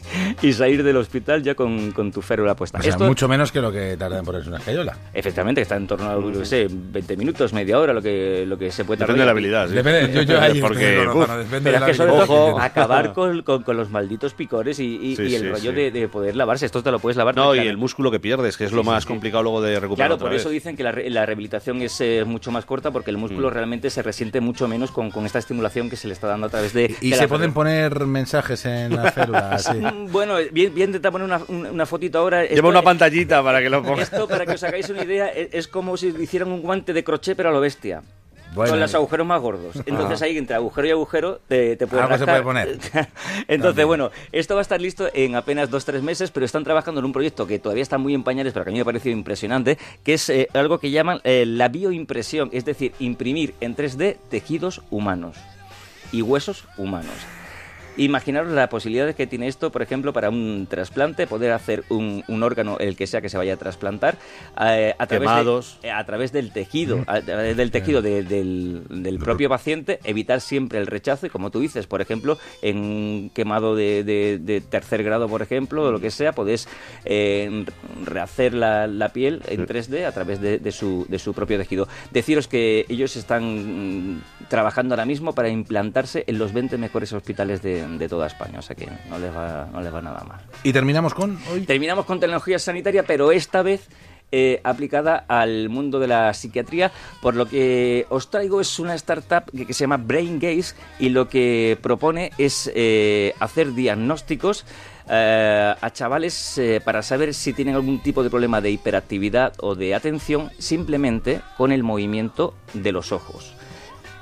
y salir del hospital ya con, con tu férula puesta. O sea, Esto- mucho menos que lo que tarda en ponerse una escayola. Efectivamente, que está en torno a, yo qué sé, 20 minutos, media hora, lo que, lo que se puede tardar. Depende de la habilidad, sí. Depende, yo- yo ahí Porque, uf, Rosana, depende Pero de es la que sobre todo acabar con, con- con los malditos picores y, y- Sí, y el sí, rollo sí. De, de poder lavarse. Esto te lo puedes lavar. No, y el músculo que pierdes, que es lo más sí, sí. complicado luego de recuperar Claro, otra por eso vez. dicen que la, la rehabilitación es eh, mucho más corta porque el músculo Mm. realmente se resiente mucho menos con, con esta estimulación que se le está dando a través de. Y de se la pueden poner mensajes en la férula, sí. Bueno, bien, bien intentar poner una, un- una fotito ahora. Lleva Esto- una pantallita para que lo pongas. Esto, para que os hagáis una idea, es, es como si hicieran un guante de crochet, pero a lo bestia. Bueno. con los agujeros más gordos. Entonces Ah. ahí entre agujero y agujero te, te puedes Algo se puede poner. Entonces, También. bueno, esto va a estar listo en apenas dos tres meses, pero están trabajando en un proyecto que todavía está muy en pañales, pero que a mí me ha parecido impresionante, que es eh, algo que llaman eh, la bioimpresión, es decir, imprimir en 3D tejidos humanos y huesos humanos. Imaginaros la posibilidad que tiene esto, por ejemplo, para un trasplante, poder hacer un, un órgano, el que sea que se vaya a trasplantar, eh, a, través de- eh, a través del tejido, a del tejido de- del, del propio paciente, evitar siempre el rechazo y como tú dices, por ejemplo, en un quemado de, de- tercer grado, por ejemplo, o lo que sea, podés eh, rehacer la, la piel en 3D a través de, de su, de su propio tejido. Deciros que ellos están mm, trabajando ahora mismo para implantarse en los 20 mejores hospitales de, de toda España, o sea que no les va, no les va nada mal. Y terminamos con hoy. Terminamos con tecnología sanitaria, pero esta vez eh, aplicada al mundo de la psiquiatría. Por lo que os traigo es una startup que, que se llama Brain Gaze y lo que propone es eh, hacer diagnósticos eh, a chavales para saber si tienen algún tipo de problema de hiperactividad o de atención simplemente con el movimiento de los ojos.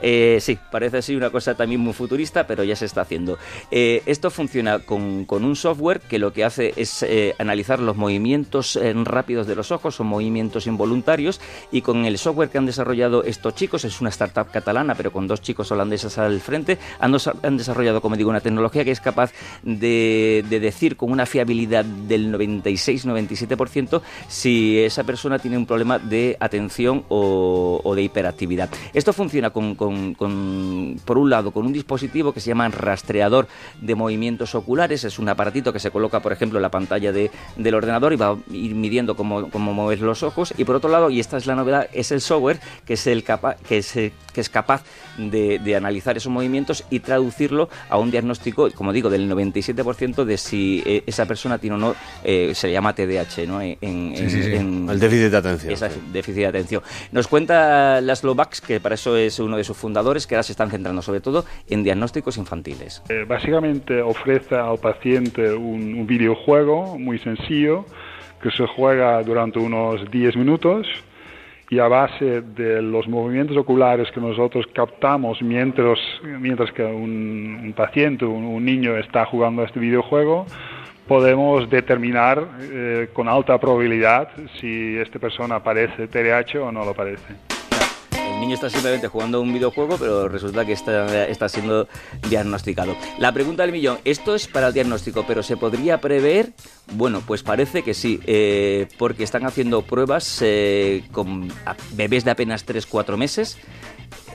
Eh, sí, parece así una cosa también muy futurista, pero ya se está haciendo. Eh, esto funciona con, un software que lo que hace es eh, analizar los movimientos eh, rápidos de los ojos, son movimientos involuntarios, y con el software que han desarrollado estos chicos, es una startup catalana, pero con dos chicos holandeses al frente, han, desarrollado, como digo, una tecnología que es capaz de, de decir con una fiabilidad del 96-97% si esa persona tiene un problema de atención o, o de hiperactividad. Esto funciona con- con- por un lado, con un dispositivo que se llama rastreador de movimientos oculares. Es un aparatito que se coloca, por ejemplo, en la pantalla de- del ordenador y va a ir midiendo cómo, cómo mover los ojos. Y por otro lado, y esta es la novedad, es el software que es, el capa- que es, que es capaz de, de analizar esos movimientos y traducirlo a un diagnóstico, como digo, del 97% de si eh, esa persona tiene o no, eh, se le llama TDAH, ¿no? En, en- Sí, sí, sí. en- El déficit de atención, Esa- déficit de atención. Nos cuenta Laszlo Bax, que para eso es uno de sus fundadores, que ahora se están centrando sobre todo en diagnósticos infantiles. Eh, Básicamente ofrece al paciente un, videojuego muy sencillo que se juega durante unos 10 minutos y a base de los movimientos oculares que nosotros captamos mientras, mientras que un, un paciente, un, un niño está jugando a este videojuego, podemos determinar eh, con alta probabilidad si esta persona parece TDAH o no lo parece. El niño está simplemente jugando un videojuego, pero resulta que está, está siendo diagnosticado. La pregunta del millón, ¿esto es para el diagnóstico, pero se podría prever? Bueno, pues parece que sí, eh, porque están haciendo pruebas eh, con bebés de apenas 3-4 meses.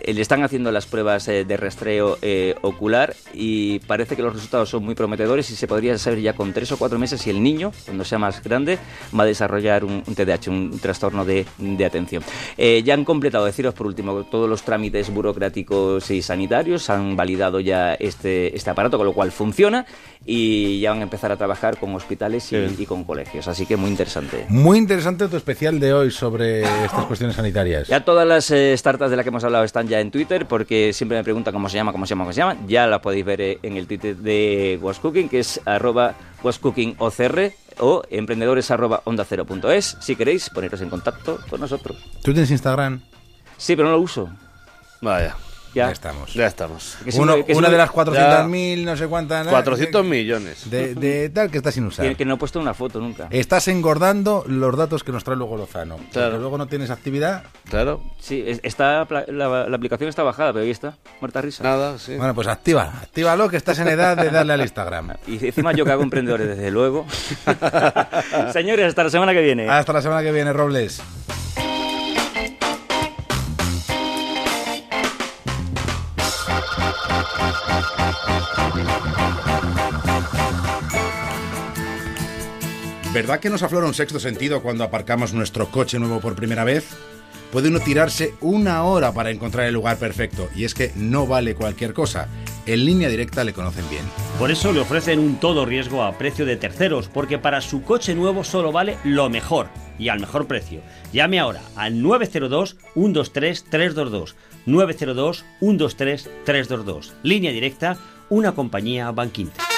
Eh, Le están haciendo las pruebas eh, de rastreo eh, ocular y parece que los resultados son muy prometedores y se podría saber ya con tres o cuatro meses si el niño, cuando sea más grande, va a desarrollar un, un TDAH, un trastorno de, de atención. Eh, ya han completado, deciros por último, todos los trámites burocráticos y sanitarios, han validado ya este, este aparato, con lo cual funciona y ya van a empezar a trabajar con hospitales y, y con colegios. Así que muy interesante. Muy interesante tu especial de hoy sobre estas cuestiones sanitarias. Ya todas las eh, startups de las que hemos hablado están ya en Twitter porque siempre me preguntan cómo se llama, cómo se llama, cómo se llama. Ya la podéis ver eh, en el Twitter de Was Cooking, que es arroba wascookingocr o emprendedores arroba onda cero punto es. Si queréis, poneros en contacto con nosotros. ¿Tú tienes Instagram? Sí, pero no lo uso. Vaya. Ya, estamos. Ya estamos. Que Uno- que una de las ya- 400.000, no sé cuántas. ¿no? 400 millones. De, de tal que está sin usar. Que, que no he puesto una foto nunca. Estás engordando los datos que nos trae luego Lozano. Claro. Porque luego no tienes actividad. Claro. Sí, es- está, la aplicación está bajada, pero ahí está, muerta risa. Nada, sí. Bueno, pues activa. Actívalo, que estás en edad de darle al Instagram. Y encima yo que hago emprendedores, desde luego. Señores, hasta la semana que viene. Hasta la semana que viene, Robles. ¿Verdad que nos aflora un sexto sentido cuando aparcamos nuestro coche nuevo por primera vez? Puede uno tirarse una hora para encontrar el lugar perfecto, y es que no vale cualquier cosa. En línea directa le conocen bien. Por eso le ofrecen un todo riesgo a precio de terceros, porque para su coche nuevo solo vale lo mejor y al mejor precio. Llame ahora al 902-123-322. 902-123-322. Línea directa, una compañía Banquinter.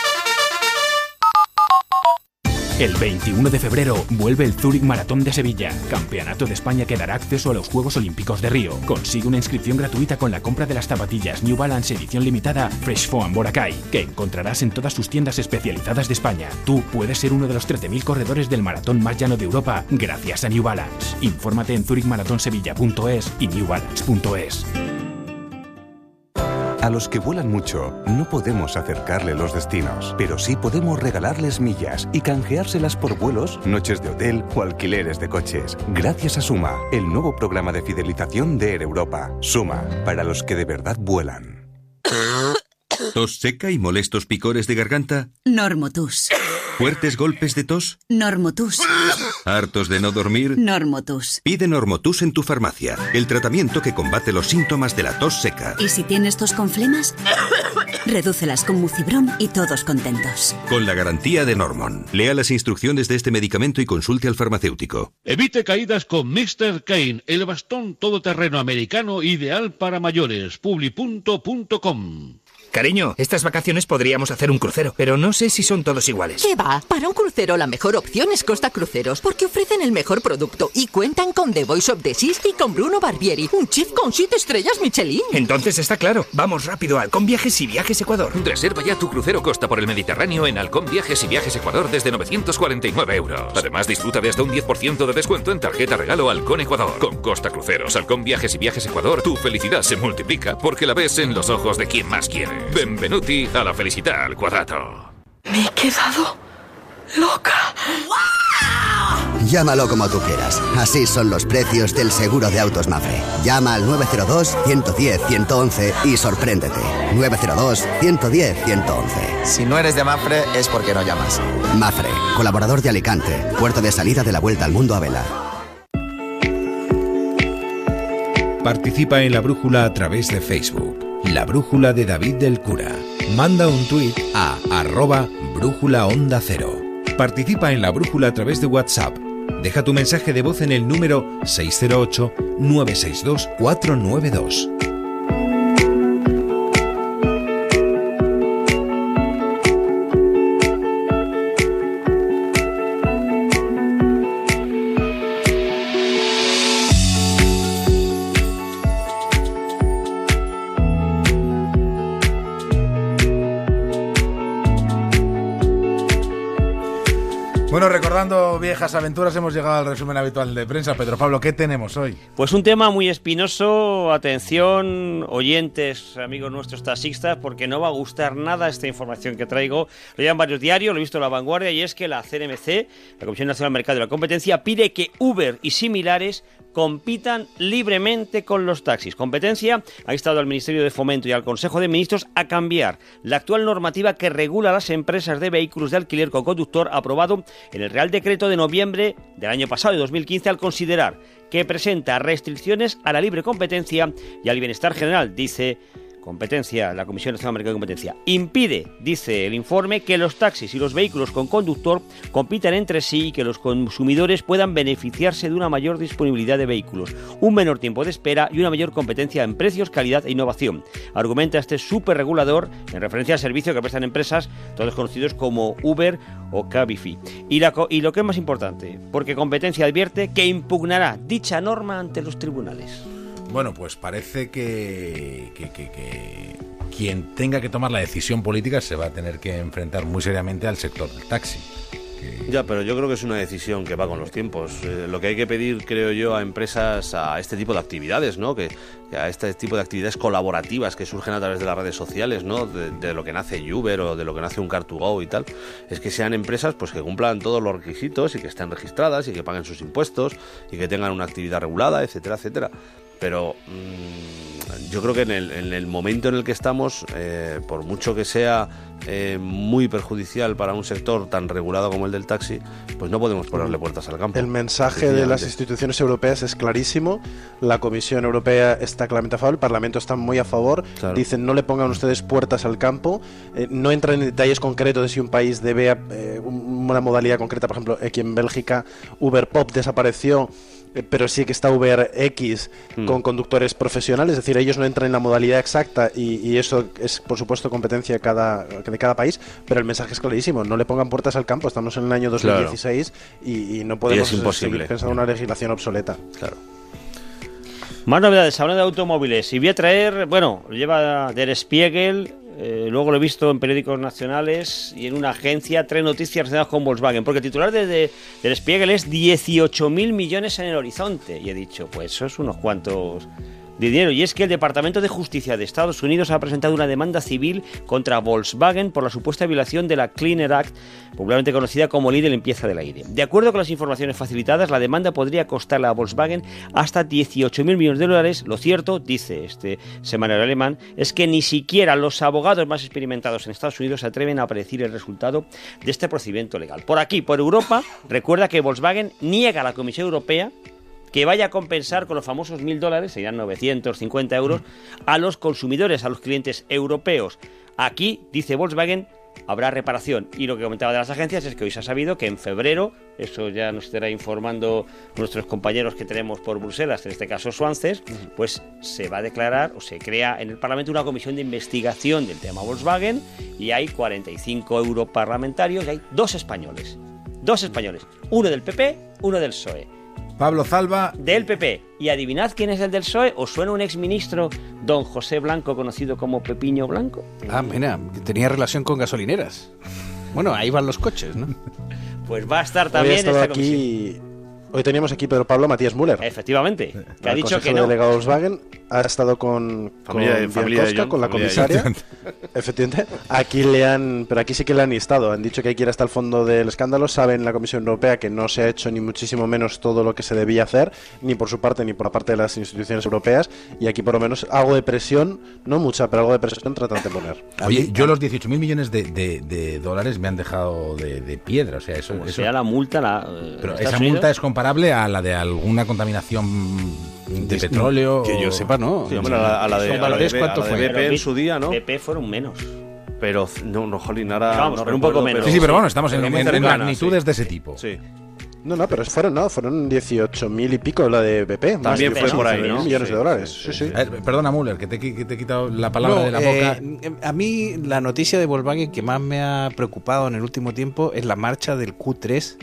El 21 de febrero vuelve el Zurich Maratón de Sevilla. Campeonato de España que dará acceso a los Juegos Olímpicos de Río. Consigue una inscripción gratuita con la compra de las zapatillas New Balance edición limitada Fresh Foam Boracay, que encontrarás en todas sus tiendas especializadas de España. Tú puedes ser uno de los 13.000 corredores del maratón más llano de Europa gracias a New Balance. Infórmate en zurichmaratonsevilla.es y newbalance.es. A los que vuelan mucho no podemos acercarle los destinos, pero sí podemos regalarles millas y canjeárselas por vuelos, noches de hotel o alquileres de coches. Gracias a Suma, el nuevo programa de fidelización de Air Europa. Suma, para los que de verdad vuelan. ¿Tos seca y molestos picores de garganta? Normotus. ¿Fuertes golpes de tos? Normotus. ¿Hartos de no dormir? Normotus. Pide Normotus en tu farmacia, el tratamiento que combate los síntomas de la tos seca. ¿Y si tienes tos con flemas? Redúcelas con Mucibrón y todos contentos. Con la garantía de Normon. Lea las instrucciones de este medicamento y consulte al farmacéutico. Evite caídas con Mr. Kane, el bastón todoterreno americano ideal para mayores. Publi.com. Cariño, estas vacaciones podríamos hacer un crucero, pero no sé si son todos iguales. ¿Qué va? Para un crucero la mejor opción es Costa Cruceros, porque ofrecen el mejor producto y cuentan con The Voice of the Seas y con Bruno Barbieri, un chef con siete estrellas Michelin. Entonces está claro, vamos rápido a Halcón Viajes y Viajes Ecuador. Reserva ya tu crucero Costa por el Mediterráneo en Halcón Viajes y Viajes Ecuador desde 949 euros. Además, disfruta de hasta un 10% de descuento en tarjeta regalo Halcón Ecuador. Con Costa Cruceros, Halcón Viajes y Viajes Ecuador, tu felicidad se multiplica porque la ves en los ojos de quien más quiere. Benvenuti a la felicidad al cuadrato. Me he quedado loca. Llámalo como tú quieras. Así son los precios del seguro de autos Mafre. Llama al 902-110-111 y sorpréndete. 902-110-111. Si no eres de Mafre es porque no llamas. Mafre, colaborador de Alicante, puerto de salida de la Vuelta al Mundo a Vela. Participa en la brújula a través de Facebook. La brújula de David del Cura. Manda un tuit a arroba brújula cero. Participa en la brújula a través de WhatsApp. Deja tu mensaje de voz en el número 608 962 492. Aventuras, hemos llegado al resumen habitual de prensa. Pedro Pablo, ¿qué tenemos hoy? Pues un tema muy espinoso, atención, oyentes, amigos nuestros taxistas, porque no va a gustar nada esta información que traigo. Lo llevan varios diarios, lo he visto en La Vanguardia, y es que la CNMC, la Comisión Nacional del Mercado y la Competencia, pide que Uber y similares compitan libremente con los taxis. Competencia ha instado al Ministerio de Fomento y al Consejo de Ministros a cambiar la actual normativa que regula las empresas de vehículos de alquiler con conductor aprobado en el Real Decreto de noviembre del año pasado, de 2015, al considerar que presenta restricciones a la libre competencia y al bienestar general, dice competencia, la Comisión Nacional de Mercado de Competencia, impide, dice el informe, que los taxis y los vehículos con conductor compitan entre sí y que los consumidores puedan beneficiarse de una mayor disponibilidad de vehículos, un menor tiempo de espera y una mayor competencia en precios, calidad e innovación. Argumenta este superregulador en referencia al servicio que prestan empresas, todos conocidos como Uber o Cabify. Y lo que es más importante, porque competencia advierte que impugnará dicha norma ante los tribunales. Bueno, pues parece que, quien tenga que tomar la decisión política se va a tener que enfrentar muy seriamente al sector del taxi. Ya, pero yo creo que es una decisión que va con los tiempos. Eh, lo que hay que pedir, creo yo, a empresas, a este tipo de actividades, ¿no? Que, a este tipo de actividades colaborativas que surgen a través de las redes sociales, ¿no? De, de lo que nace Uber o de lo que nace un Car2Go y tal, es que sean empresas pues que cumplan todos los requisitos y que estén registradas y que paguen sus impuestos y que tengan una actividad regulada, etcétera, etcétera. Pero mmm, yo creo que en el, en el, momento en el que estamos, eh, por mucho que sea eh, muy perjudicial para un sector tan regulado como el del taxi, pues no podemos ponerle puertas al campo. El mensaje de las instituciones europeas es clarísimo. La Comisión Europea está claramente a favor, el Parlamento está muy a favor. Claro. Dicen no le pongan ustedes puertas al campo. Eh, no entran en detalles concretos de si un país debe eh, una modalidad concreta. Por ejemplo, aquí en Bélgica Uber Pop desapareció eh, pero sí que está Uber X mm. con conductores profesionales, es decir, ellos no entran en la modalidad exacta y, y, eso es, por supuesto, competencia de cada, de cada país, pero el mensaje es clarísimo, no le pongan puertas al campo, estamos en el año 2016 claro. y, y, no podemos y seguir pensando en una legislación obsoleta. Claro. Más novedades, hablando de automóviles, y voy a traer, bueno, lleva Der Spiegel, eh, luego lo he visto en periódicos nacionales y en una agencia, tres noticias relacionadas con Volkswagen, porque el titular de, de, del Spiegel es 18.000 millones en el horizonte. Y he dicho, pues eso es unos cuantos dinero. Y es que el Departamento de Justicia de Estados Unidos ha presentado una demanda civil contra Volkswagen por la supuesta violación de la Clean Air Act, popularmente conocida como Ley de Limpieza del Aire. De acuerdo con las informaciones facilitadas, la demanda podría costarle a Volkswagen hasta 18.000 millones de dólares. Lo cierto, dice este semanario alemán, es que ni siquiera los abogados más experimentados en Estados Unidos se atreven a predecir el resultado de este procedimiento legal. Por aquí, por Europa, recuerda que Volkswagen niega a la Comisión Europea que vaya a compensar con los famosos mil dólares, serían 950 euros, a los consumidores, a los clientes europeos. Aquí, dice Volkswagen, habrá reparación. Y lo que comentaba de las agencias es que hoy se ha sabido que en febrero, eso ya nos estará informando nuestros compañeros que tenemos por Bruselas, en este caso Suances, pues se va a declarar o se crea en el Parlamento una comisión de investigación del tema Volkswagen y hay 45 europarlamentarios y hay dos españoles. Dos españoles, uno del PP, uno del PSOE. Pablo Zalba. Del PP. Y adivinad quién es el del PSOE. ¿Os suena un exministro, don José Blanco, conocido como Pepiño Blanco? Ah, mira, tenía relación con gasolineras. Bueno, ahí van los coches, ¿no? Pues va a estar también esta aquí... comisión. Hoy teníamos aquí Pedro Pablo Matías Müller. Efectivamente. Que ha dicho que no. delegado Volkswagen ha estado con, Familia- con familia John, con la comisaria. Efectivamente. Aquí le han, pero aquí sí que le han instado. Han dicho que hay que ir hasta el fondo del escándalo. Saben la Comisión Europea que no se ha hecho ni muchísimo menos todo lo que se debía hacer, ni por su parte ni por la parte de las instituciones europeas. Y aquí por lo menos algo de presión, no mucha, pero algo de presión tratan de poner. Oye, yo los 18.000 millones de, de- de dólares me han dejado de, de piedra. O sea, eso. Eso sea la multa. La, pero esa Unidos. multa es comparable a la de alguna contaminación de petróleo. Que yo sepa, no. Sí, hombre, a la, a la de, a la de, valores, B- a ¿cuánto la de fue? BP Pero en su día, ¿no? BP fueron menos. Pero, no, no, jolín, ahora Vamos, no pero un poco menos. Sí, sí, pero bueno, estamos en, en- en cercana, magnitudes sí. de ese tipo. Sí. No, no, pero fueron, no, fueron 18.000 y pico la de BP. También de fue por ahí, 15.000 ¿no? millones Sí, de dólares. sí, Sí, sí, ver, perdona, Müller, que te, que te he quitado la palabra No, de la eh, boca. a mí la noticia de Volkswagen que más me ha preocupado en el último tiempo es la marcha del Q3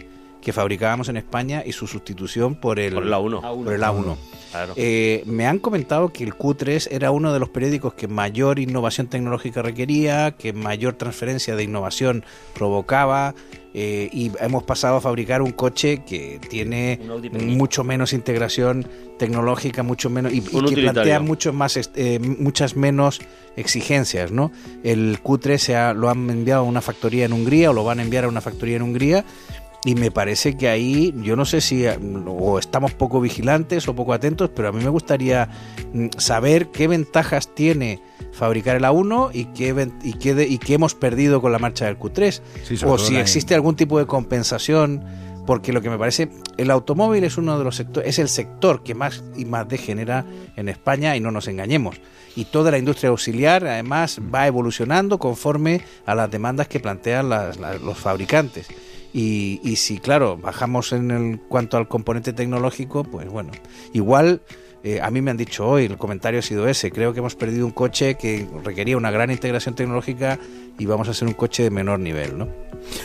que fabricábamos en España y su sustitución por el, Por el A1. por el A1. Claro. Eh, me han comentado que el Q3 era uno de los periódicos que mayor innovación tecnológica requería, que mayor transferencia de innovación provocaba, eh, y hemos pasado a fabricar un coche que tiene mucho menos integración tecnológica, mucho menos y, y que plantea mucho más, eh, muchas menos exigencias, ¿no? El Q3 se ha- lo han enviado a una factoría en Hungría o lo van a enviar a una factoría en Hungría y me parece que ahí, yo no sé si o estamos poco vigilantes o poco atentos, pero a mí me gustaría mm, saber qué ventajas tiene fabricar el A1 y qué, y qué, de- y qué hemos perdido con la marcha del Q3. Sí, sobre o si existe algún tipo de compensación, porque lo que me parece, el automóvil es uno de los sectores, es el sector que más y más degenera en España y no nos engañemos. Y toda la industria auxiliar además va evolucionando conforme a las demandas que plantean las- las- los fabricantes. Y, y si, claro, bajamos en el cuanto al componente tecnológico, pues bueno, igual Eh, a mí me han dicho hoy, el comentario ha sido ese, creo que hemos perdido un coche que requería una gran integración tecnológica y vamos a ser un coche de menor nivel, ¿no?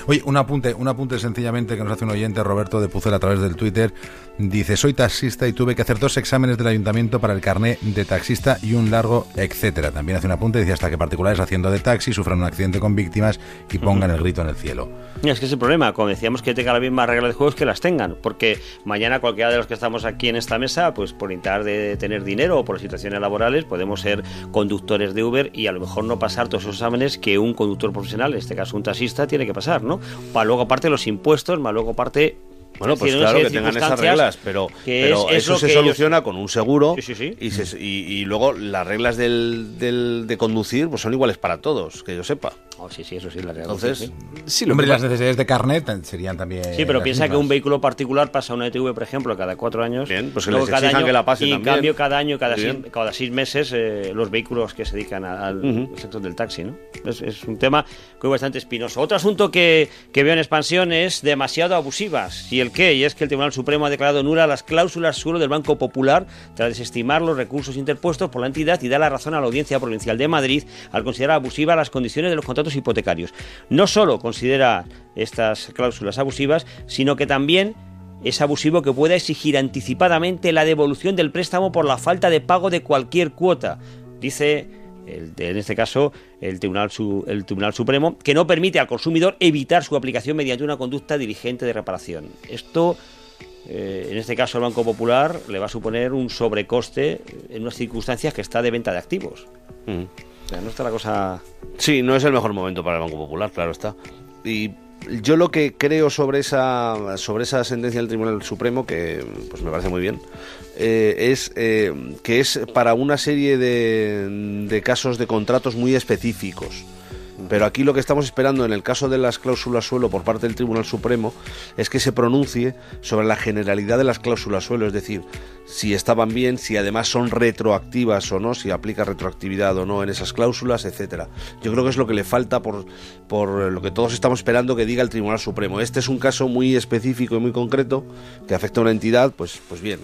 Oye, un apunte, un apunte sencillamente que nos hace un oyente, Roberto de Pucel, a través del Twitter. Dice, soy taxista y tuve que hacer dos exámenes del ayuntamiento para el carné de taxista y un largo etcétera. También hace un apunte, dice, hasta que particulares haciendo de taxi sufran un accidente con víctimas y pongan el grito en el cielo. Y es que es el problema, como decíamos, que tengan las mismas reglas de juegos que las tengan, porque mañana cualquiera de los que estamos aquí en esta mesa, pues por intentar de tener dinero o por situaciones laborales, podemos ser conductores de Uber y a lo mejor no pasar todos esos exámenes que un conductor profesional, en este caso un taxista, tiene que pasar, ¿no? Para luego aparte los impuestos, más luego aparte bueno, pues claro que tengan esas reglas, pero, es- eso se ellos- soluciona con un seguro Sí, sí, sí. Y, se- y- y luego las reglas del, del- de conducir pues son iguales para todos, que yo sepa. Oh, sí, sí, eso sí, la. Entonces, sí, Hombre, las necesidades de carnet serían también. Sí, pero piensa que un vehículo particular pasa una ETV, por ejemplo, cada cuatro años. Bien, pues que les exijan que la pasen Y en también. cambio, cada año, cada, seis, cada seis meses, eh, los vehículos que se dedican a- al sector del taxi, ¿no? Es, es un tema que es bastante espinoso. Otro asunto que, que veo en expansión es demasiado abusivas. ¿Y el qué? Y es que el Tribunal Supremo ha declarado nula las cláusulas suelo del Banco Popular tras desestimar los recursos interpuestos por la entidad y da la razón a la Audiencia Provincial de Madrid al considerar abusivas las condiciones de los contratos hipotecarios. No solo considera estas cláusulas abusivas, sino que también es abusivo que pueda exigir anticipadamente la devolución del préstamo por la falta de pago de cualquier cuota. Dice, en este caso, el Tribunal, el Tribunal Supremo, que no permite al consumidor evitar su aplicación mediante una conducta diligente de reparación. Esto, eh, en este caso, al Banco Popular le va a suponer un sobrecoste en unas circunstancias que está de venta de activos. No está la cosa... Sí, no es el mejor momento para el Banco Popular, claro está. Y yo lo que creo sobre esa sobre esa sentencia del Tribunal Supremo, que pues me parece muy bien, eh, es eh, que es para una serie de, de casos de contratos muy específicos. Pero aquí lo que estamos esperando en el caso de las cláusulas suelo por parte del Tribunal Supremo es que se pronuncie sobre la generalidad de las cláusulas suelo, es decir, si estaban bien, si además son retroactivas o no, si aplica retroactividad o no en esas cláusulas, etcétera. Yo creo que es lo que le falta por, por lo que todos estamos esperando que diga el Tribunal Supremo. Este es un caso muy específico y muy concreto que afecta a una entidad, pues, pues bien.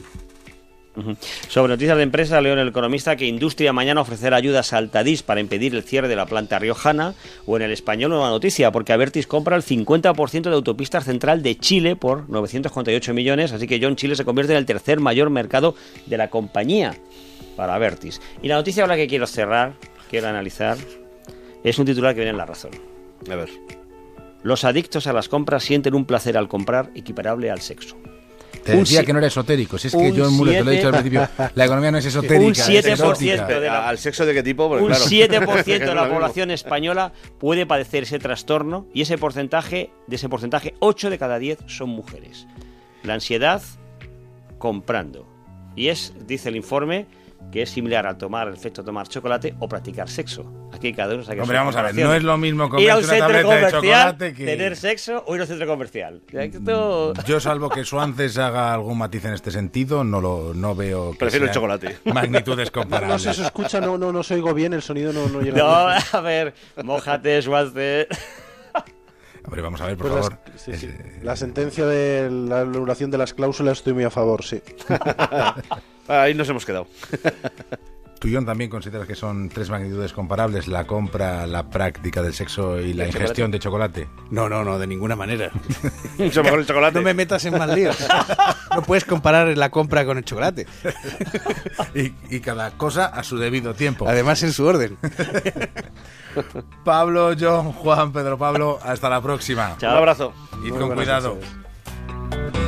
Sobre noticias de empresa, leo en el Economista que Industria mañana ofrecerá ayudas a Altadis para impedir el cierre de la planta riojana. O en el español, nueva noticia, porque Avertis compra el 50% de autopistas central de Chile por 948 millones. Así que John Chile se convierte en el tercer mayor mercado de la compañía para Avertis. Y la noticia ahora que quiero cerrar, quiero analizar, es un titular que viene en la razón. A ver. Los adictos a las compras sienten un placer al comprar equiparable al sexo. Te Un decía que no era esotérico. Si es que yo en Mulet te lo he dicho al principio, la economía no es esotérica. Un es 7% erótica. de la- ¿Al sexo de qué tipo? Porque, un claro, 7% de es la población española puede padecer ese trastorno y ese porcentaje, de ese porcentaje, 8 de cada 10 son mujeres. La ansiedad comprando. Y es, dice el informe, que es similar a tomar el efecto de tomar chocolate o practicar sexo. Aquí cada uno saca Hombre, su vamos a ver, no es lo mismo Ir a un una centro tableta de comercial, chocolate que- tener sexo o ir a un centro comercial. Esto- Yo, salvo que Suances haga algún matiz en este sentido, no lo no veo. que Prefiero el chocolate. Magnitudes No, no comparables. se os escucha, no, no, no os oigo bien, el sonido no, no llega No, bien. a ver, mójate, suaste. Hombre, vamos a ver, por Pues las- favor. sí, sí. La sentencia de la anulación de las cláusulas estoy muy a favor, sí. Ahí nos hemos quedado. ¿Tú, John, también consideras que son tres magnitudes comparables? La compra, la práctica del sexo y la ¿El ingestión de chocolate. No, no, no, de ninguna manera. Mucho mejor el chocolate. No me metas en mal líos. No puedes comparar la compra con el chocolate. Y, y cada cosa a su debido tiempo. Además, en su orden. Pablo, John, Juan, Pedro Pablo, hasta la próxima. Chao. Un abrazo. Y con cuidado. noches.